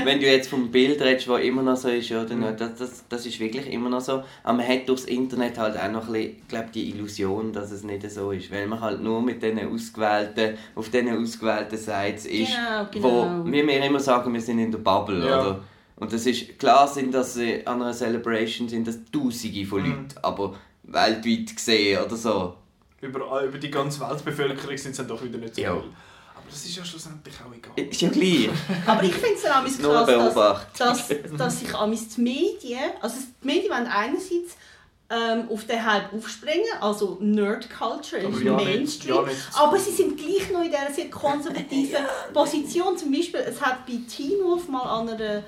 wenn du jetzt vom Bild redest, das immer noch so ist, ja, dann, das, das, das ist wirklich immer noch so. Aber man hat durchs Internet halt auch noch ein bisschen, glaub, die Illusion, dass es nicht so ist. Weil man halt nur mit diesen ausgewählten, auf diesen ausgewählten Sites ist, genau, genau. wo wir mir immer sagen, wir sind in der Bubble, ja. oder? Und das ist, klar sind das äh, an einer Celebration sind das Tausende von mhm. Leuten, aber weltweit gesehen oder so über, über die ganze Weltbevölkerung sind es dann doch wieder nicht so ja. viel. Aber das ist ja schlussendlich auch egal. Ist ja gleich. Aber ich finde es dann krass, dass, dass, dass sich die Medien, also die Medien wollen einerseits ähm, auf den Hype aufspringen, also Nerd Culture ist ja Mainstream, nicht, ja aber sie sind gleich noch in dieser sehr konservativen Position. Zum Beispiel, es hat bei Teen Wolf mal an einer,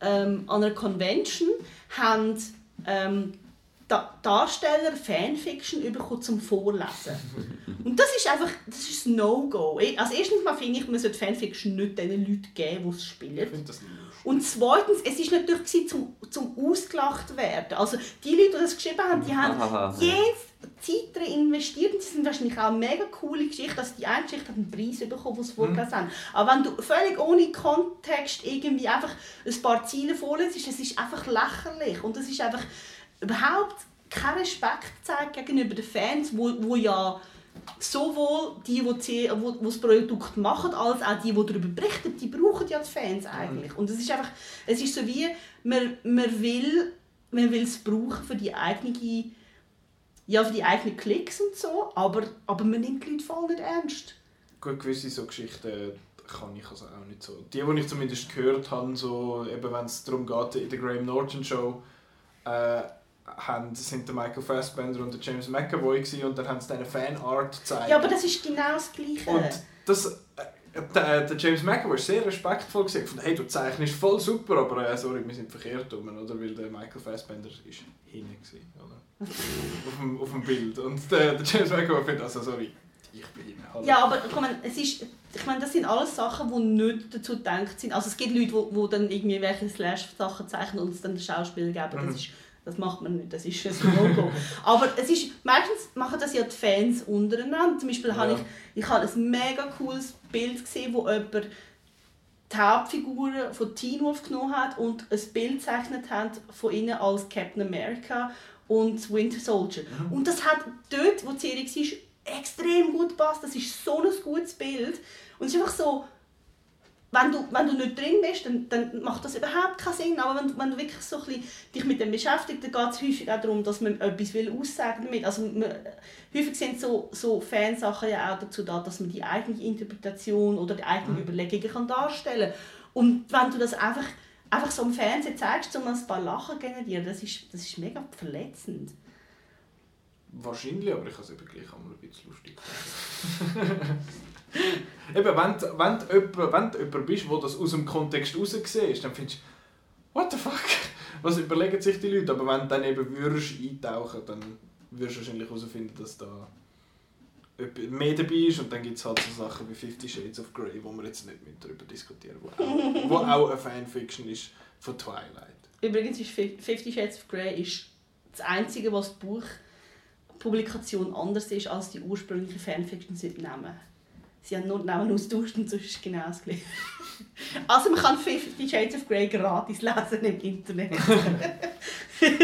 ähm, an einer Convention haben, ähm, Darsteller Fanfiction bekommt zum Vorlesen. Und das ist einfach das ist ein No-Go. Also erstens mal finde ich, man sollte Fanfiction nicht den Leuten geben, die es spielen. das. Und zweitens, es ist natürlich gewesen, zum, zum ausgelacht werden. Also die Leute, die das geschrieben haben, die haben jetzt Zeit darin investiert und sie sind wahrscheinlich auch eine mega coole Geschichte. Also die eine Geschichte hat einen Preis bekommen, den sie vorgelesen haben. Aber wenn du völlig ohne Kontext irgendwie einfach ein paar Ziele vorlesest, es ist einfach lächerlich. Und es ist einfach überhaupt kein Respekt gezeigt gegenüber den Fans, wo, wo ja sowohl die, die, die, die das Produkt machen, als auch die, die darüber berichten, die brauchen ja die Fans eigentlich. Und es ist einfach, es ist so wie, man, man will man will es brauchen für die eigene, ja, für die eigenen Klicks und so, aber, aber man nimmt die Leute voll nicht ernst. Gut, gewisse so Geschichten kann ich also auch nicht so. Die, die ich zumindest gehört habe, so, eben wenn es darum geht, in der Graham Norton Show, äh, haben, sind der Michael Fassbender und der James McAvoy gewesen, und dann haben sie denen Fanart gezeigt. Ja, aber das ist genau das Gleiche. Und das, äh, der, der James McAvoy war sehr respektvoll gesagt, von, hey, du zeichnest voll super, aber äh, sorry, wir sind verkehrt rum, oder? Weil der Michael Fassbender ist hinten gewesen, oder? auf, dem, auf dem Bild. Und der, der James McAvoy findet, also sorry, ich bin hinten. hallo. Ja, aber ich meine, es ist, ich meine, das sind alles Sachen, die nicht dazu gedacht sind. Also es gibt Leute, die, die dann irgendwie welche Slash-Sachen zeichnen und es dann den Schauspieler geben. Mhm. Das, ist, das macht man nicht, das ist ein No-Go. aber es ist, meistens machen das ja die Fans untereinander. Zum Beispiel habe Ja. ich, ich habe ein mega cooles Bild gesehen, wo jemand die Hauptfiguren von Teen Wolf genommen hat und ein Bild gezeichnet hat von ihnen als Captain America und Winter Soldier. Und das hat dort, wo die Serie war, extrem gut gepasst. Das ist so ein gutes Bild. Und es ist einfach so, wenn du, wenn du nicht drin bist, dann, dann macht das überhaupt keinen Sinn. Aber wenn, du- wenn du wirklich so ein bisschen dich mit dem beschäftigst, dann geht es häufig auch darum, dass man etwas will aussagen damit. Also man, häufig sind so, so Fansachen ja auch dazu da, dass man die eigene Interpretation oder die eigenen Überlegungen kann darstellen kann. Und wenn du das einfach, einfach so im Fernsehen zeigst, um ein paar Lachen generieren, das ist, das ist mega verletzend. Wahrscheinlich, aber ich habe es eben gleich einmal ein bisschen lustig. eben, wenn, wenn, du jemand, wenn du jemand bist, der das aus dem Kontext raus siehst, dann findest du, what the fuck? Was überlegen sich die Leute? Aber wenn du dann eben würdest eintauchen dann wirst du wahrscheinlich herausfinden, dass da mehr dabei ist und dann gibt es halt so Sachen wie Fifty Shades of Grey, wo wir jetzt nicht mit darüber diskutieren, wo auch, wo auch eine Fanfiction ist von Twilight. Übrigens ist Fif- Fifty Shades of Grey ist das Einzige, was die Buchpublikation anders ist als die ursprüngliche Fanfiction sie nehmen. Sie haben nur die Namen austauscht und sonst ist es genau das gleiche. Also man kann Fifty Shades of Grey gratis lesen im Internet.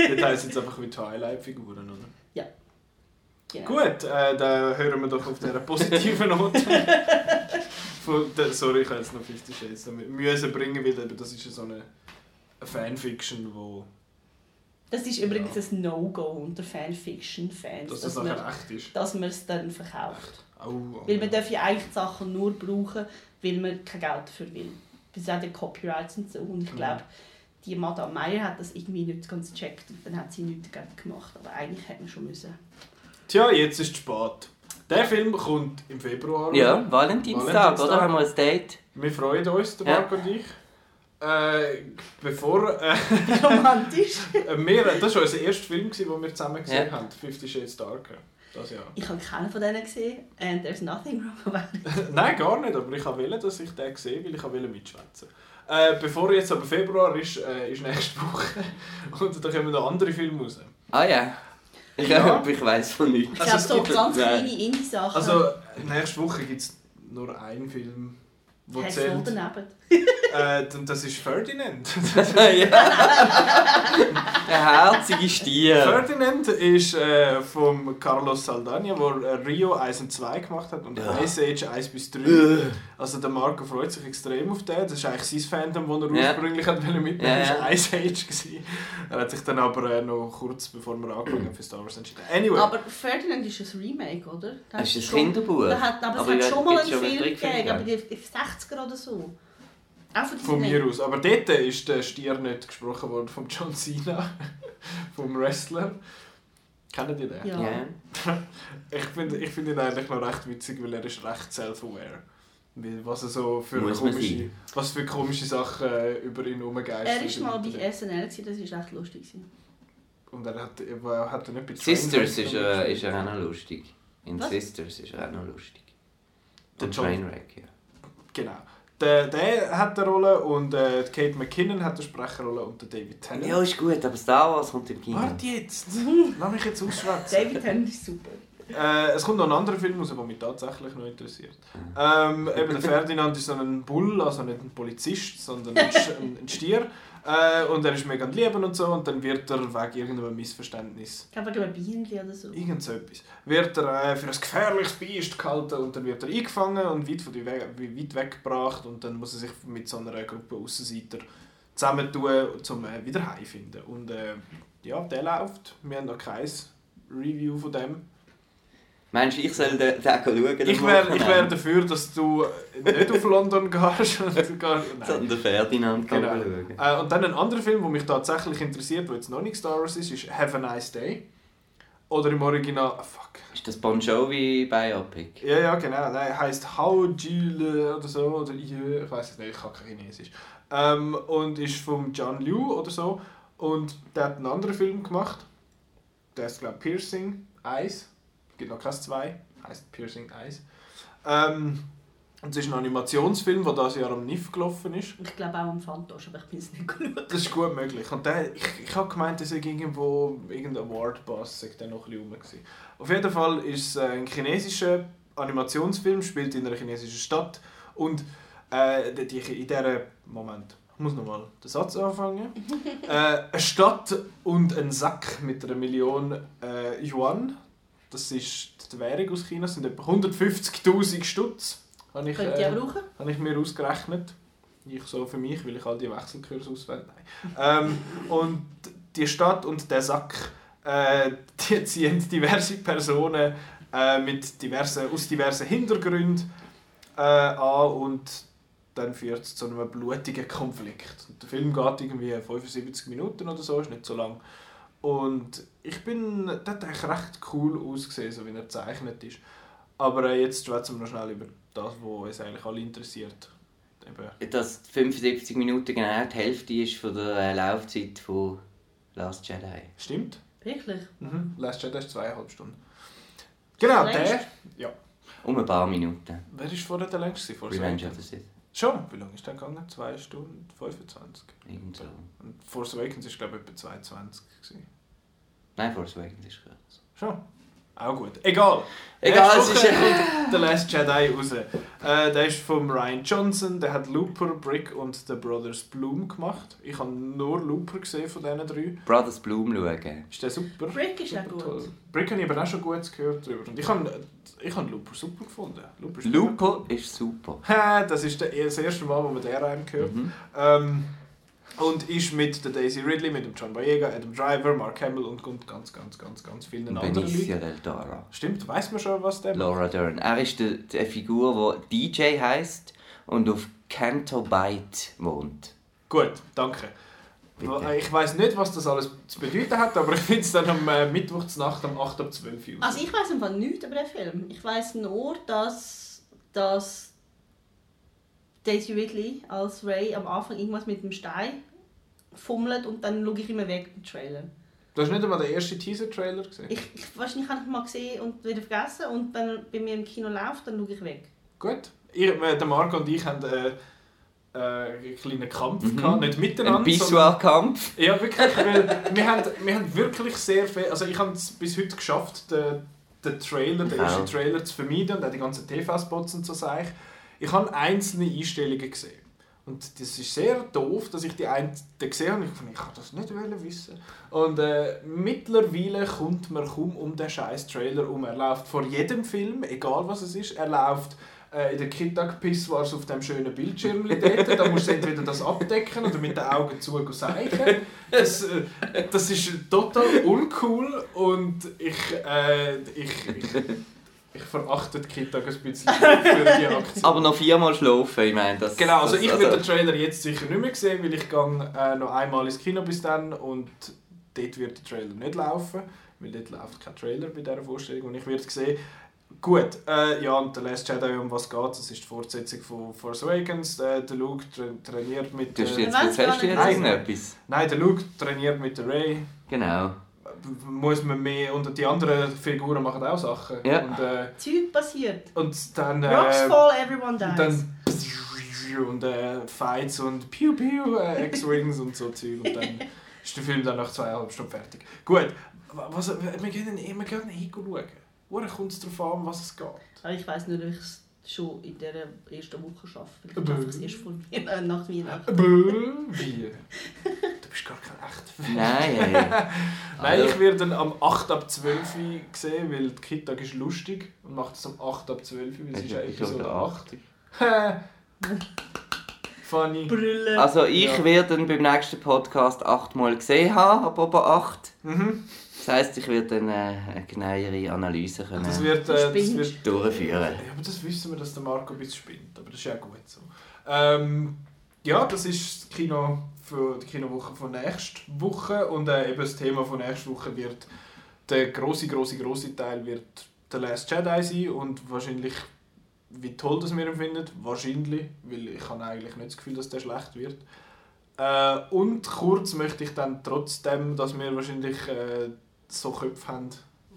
Dort heisst jetzt einfach wie Twilight-Figuren, oder? Genau. Gut, äh, dann hören wir doch auf dieser positiven Note. Der, sorry, ich habe jetzt noch 50 Shades müssen bringen, weil das ist ja so eine, eine Fanfiction, wo Das ist übrigens ein No-Go unter Fanfiction-Fans, dass dass, das man, nachher echt ist. dass man es dann verkauft. Oh, oh, Weil man darf ja eigentlich die Sachen nur brauchen, weil man kein Geld dafür will. Bis auch die Copyrights und so. Und ich glaube, die Madame Meyer hat das irgendwie nicht ganz gecheckt und dann hat sie nichts dagegen gemacht. Aber eigentlich hätte man schon müssen. Tja, jetzt ist es spät. Der Film kommt im Februar. Ja, Valentinstag, Valentinstag. oder? Haben wir ein Date? Wir freuen uns, der Ja. Marc und ich. Äh, bevor... Äh, Romantisch. wir, das war unser erster Film, den wir zusammen gesehen Ja. haben. Fifty Shades Darker. Das Jahr. Ich habe keinen von denen gesehen. And there's nothing wrong about it. Nein, gar nicht, aber ich wollte, dass ich den sehe, weil ich wollte mitschwätzen. Äh, bevor jetzt aber Februar ist, äh, ist nächste Woche und da kommen noch andere Filme raus. Ah ja. Ich, Ja. ich weiss von nichts. Ich Also glaube, es so gibt- ganz kleine Indie-Sachen. Also nächste Woche gibt es nur einen Film, der zählt. daneben. Äh, und das ist Ferdinand. ja. Der herzige Stier. Ferdinand ist äh, von Carlos Saldana, der Rio 1 und 2 gemacht hat und Ja. Ice Age 1 bis 3. Äh. Also der Marco freut sich extrem auf den. Das ist eigentlich sein Fandom, das er Ja. ursprünglich hat mitnehmen Ja, wollte. ja. Das war Ice Age. gewesen. Er hat sich dann aber äh, noch kurz bevor wir angefangen haben für Star Wars entschieden. Anyway. Aber Ferdinand ist ein Remake, oder? Das ist ein Kinderbuch. Aber, Aber es hat schon mal einen Film gegeben, aber die die 60er oder so. Auch von, Von mir aus. Aber dort ist der Stier nicht gesprochen worden von John Cena, vom Wrestler. Kennt ihr den? Ja. Ja. Ich finde ich find ihn eigentlich noch recht witzig, weil er ist recht self-aware. Weil Was er so für Muss komische, was für komische Sachen äh, über ihn herumgeistern. Er war mal bei SNL, das war echt lustig. gewesen. Und er hat, er hat nicht bei Sisters ist er, ist er auch noch lustig. In Was? Sisters ist er auch noch lustig. Der Trainwreck, ja. Genau. Der, der hat eine Rolle und äh, Kate McKinnon hat eine Sprecherrolle und der David Tennant. Ja, ist gut, aber Star Wars kommt im Kino. Warte jetzt! Lass mich jetzt ausschwätzen. David Tennant ist super. Äh, es kommt noch ein anderer Film raus, der mich tatsächlich noch interessiert. Ähm, eben der Ferdinand ist so ein Bull, also nicht ein Polizist, sondern ein, Sch- ein ein Stier. Äh, und er ist mega lieben und so und dann wird er wegen irgendeinem Missverständnis, Ich glaube, glaube, Bienenli oder so. irgend so etwas, wird er äh, für ein gefährliches Biest gehalten und dann wird er eingefangen und weit, von die We weit weggebracht und dann muss er sich mit so einer Gruppe Aussenseiter zusammentun, um äh, wieder heimfinden. Und äh, ja, der läuft. Wir haben noch kein Review von dem. Meinst du, ich soll den, den schauen? Ich wäre wär dafür, dass du nicht auf London gehst. sondern. Sondern Ferdinand Genau. schauen. Äh, und dann ein anderer Film, der mich tatsächlich interessiert, der jetzt noch nicht Star Wars ist, ist Have a Nice Day. Oder im Original. ah, Fuck. Ist das Bon Jovi Biopic? Ja, ja, genau. Nein, heißt How Jule oder so. Oder ich weiß es nicht, ich kann kein Chinesisch. Ähm, und ist von John Liu oder so. Und der hat einen anderen Film gemacht. Der ist, glaube ich, Piercing Eyes. Es gibt noch kein zwei. Heißt Piercing Eyes. Ähm, und es ist ein Animationsfilm, der dieses Jahr am NIF gelaufen ist. Ich glaube auch am Fantosch, aber ich bin es nicht geschaut. Das ist gut möglich. Und der, ich, ich habe gemeint, dass er irgendwo irgendein sei der noch ein bisschen rum gewesen. Auf jeden Fall ist es ein chinesischer Animationsfilm, spielt in einer chinesischen Stadt und äh, die, in dieser Moment, ich muss nochmal den Satz anfangen. äh, eine Stadt und ein Sack mit einer Million äh, Yuan, das ist die Währung aus China, das sind etwa 150'000 Stutz. Habe ich, Könnt äh, ihr auch brauchen? habe ich mir ausgerechnet. Ich so für mich, weil ich all die Wechselkurse auswähle. Ähm, und die Stadt und der Sack, äh, die ziehen diverse Personen äh, mit diversen, aus diversen Hintergründen äh, an und dann führt es zu einem blutigen Konflikt. Und der Film geht irgendwie 75 Minuten oder so, ist nicht so lang. Und ich bin, der hat eigentlich recht cool ausgesehen, so wie er gezeichnet ist. Aber äh, jetzt schwätzen wir noch schnell über das, was uns eigentlich alle interessiert. Eben. Dass 75 Minuten genau die Hälfte ist von der äh, Laufzeit von Last Jedi. Stimmt? Wirklich? Mhm. Last Jedi ist zweieinhalb Stunden. Genau, der. Ja. Um ein paar Minuten. Wer war vorher der längste? Force Revenge of the Sith. Schon? Wie lange ist der gegangen? 2 Stunden 25. Irgend so. Und Force Awakens war glaube ich etwa 22. Gewesen. Nein, Force Awakens ist kurz. Schon? Auch gut. Egal. Egal, es ist- kommt The Last Jedi raus. Äh, der ist von Ryan Johnson. Der hat Looper, Brick und The Brothers Bloom gemacht. Ich habe nur Looper gesehen von diesen drei. Brothers Bloom schauen. Ist der super? Brick ist auch super gut. toll. Brick habe ich aber auch schon Gutes gehört drüber. Und ich habe, ich habe Looper super gefunden. Looper ist Looper ist super. Ha, das ist der, das erste Mal, wo man den einem hört. Mhm. Ähm, und ist mit der Daisy Ridley, mit dem John Boyega, Adam Driver, Mark Hamill und und ganz, ganz, ganz, ganz vielen Und anderen Benicio Leuten. del Toro. Stimmt, weiß man schon, was der macht? Laura Dern. Er ist die, die Figur, die DJ heisst und auf Cantobite wohnt. Gut, danke. Bitte. Ich weiß nicht, was das alles zu bedeuten hat, aber ich finde es dann am äh, Mittwochsnacht um 8 ab 12 Uhr. Also ich weiß einfach nichts über den Film. Ich weiß nur, dass, dass Daisy Ridley als Ray am Anfang irgendwas mit dem Stein fummelt und dann schaue ich immer weg im Trailer. Du hast nicht einmal den ersten Teaser-Trailer gesehen? Ich, ich wahrscheinlich habe ich ihn mal gesehen und wieder vergessen und wenn er bei mir im Kino läuft, dann schaue ich weg. Gut. Ich, äh, der Marco und ich haben äh, äh, einen kleinen Kampf Mhm. gehabt, nicht miteinander, Ein Pissoir-Kampf. Ja, wirklich. Weil wir, haben, wir haben wirklich sehr viel. Also, ich habe es bis heute geschafft, den, den Trailer, den ersten Trailer zu vermeiden und auch die ganzen TV-Spots und so sage ich. Ich habe einzelne Einstellungen gesehen. Und das ist sehr doof, dass ich die ein die gesehen habe. Ich fand, ich kann das nicht wollen wissen. Und äh, mittlerweile kommt man kaum um den scheiß Trailer um. Er läuft vor jedem Film, egal was es ist. Er läuft äh, in der Kittag-Pisswars auf dem schönen Bildschirm dort. Da musst du entweder das abdecken oder mit den Augen zu zeigen. Das, äh, das ist total uncool und ich, äh, ich, ich, ich verachte die Kittag ein bisschen für die Aktion. Aber noch viermal schlafen, ich meine, das... Genau, also das, ich werde den Trailer jetzt sicher nicht mehr sehen, weil ich gehe äh, noch einmal ins Kino bis dann und dort wird der Trailer nicht laufen, weil dort läuft kein Trailer bei dieser Vorstellung und ich werde es sehen. Gut, äh, ja, und der Last Jedi, um was geht es? Das ist die Fortsetzung von Force Awakens. Äh, der Luke tra trainiert mit Du hast der... jetzt, Weiss jetzt jetzt was- irgendetwas. Nein, der Luke trainiert mit der Ray. Genau. Muss man mehr... Und die anderen Figuren machen auch Sachen. Ja. Und, äh, Zeug passiert. und dann... Äh, Rocks fall, everyone dies. und dann... Und äh, Fights und Piu Piu, äh, X-Wings und so Zeug. Und dann ist der Film dann nach zweieinhalb Stunden fertig. Gut, was, wir gehen eh, wir gehen eh schauen. Woher kommt es darauf an, was es geht? Aber ich weiss nicht, ob ich es schon in dieser ersten Woche schaffe. Ich schaffe es erst vor, äh, nach Weihnachten. Wie? Du bist gar kein echter Fan. Nein, ey. Nein, ich werde dann am 8 ab 12 Uhr sehen, weil die Kittag ist lustig und macht es am 8 ab 12 Uhr, weil es ist ja Episode 8. Funny. Brüllen. Also ich Ja. werde dann beim nächsten Podcast achtmal gesehen haben, ab oben acht. Mhm. Das heisst, ich werde dann äh, eine genauere Analyse können Das wird, äh, das wird durchführen. Ja, aber das wissen wir, dass der Marco ein bisschen spinnt. Aber das ist ja gut so. Ähm, ja, das ist das Kino für die Kinowoche von nächster Woche. Und äh, eben das Thema von nächster Woche wird der große, große, große Teil wird The Last Jedi sein und wahrscheinlich wie toll das wir ihn finden. Wahrscheinlich, weil ich habe eigentlich nicht das Gefühl, dass der schlecht wird. Äh, und kurz möchte ich dann trotzdem, dass wir wahrscheinlich äh, so Köpfe haben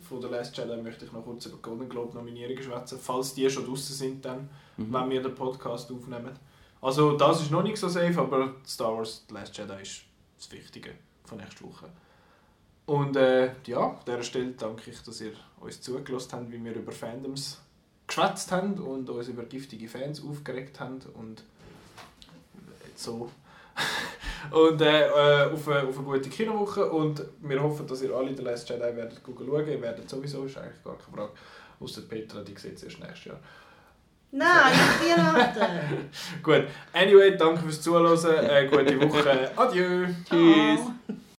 von The Last Jedi, möchte ich noch kurz über Golden Globe Nominierungen schwätzen, falls die schon draußen sind dann, Mhm. wenn wir den Podcast aufnehmen. Also das ist noch nicht so safe, aber Star Wars The Last Jedi ist das Wichtige von nächster Woche. Und äh, ja, an dieser Stelle danke ich, dass ihr uns zugelassen habt, wie wir über Fandoms geschwätzt haben und uns über giftige Fans aufgeregt haben und so. und äh, äh, auf, eine, auf eine gute Kinowoche und wir hoffen, dass ihr alle The Last Jedi werdet schauen. Ihr werdet sowieso, ist eigentlich gar keine Frage. Außer Petra, die sieht es erst nächstes Jahr. Nein, nicht Weihnachten. Gut, anyway, danke fürs Zuhören. Äh, gute Woche. Adieu. Tschüss. Ciao.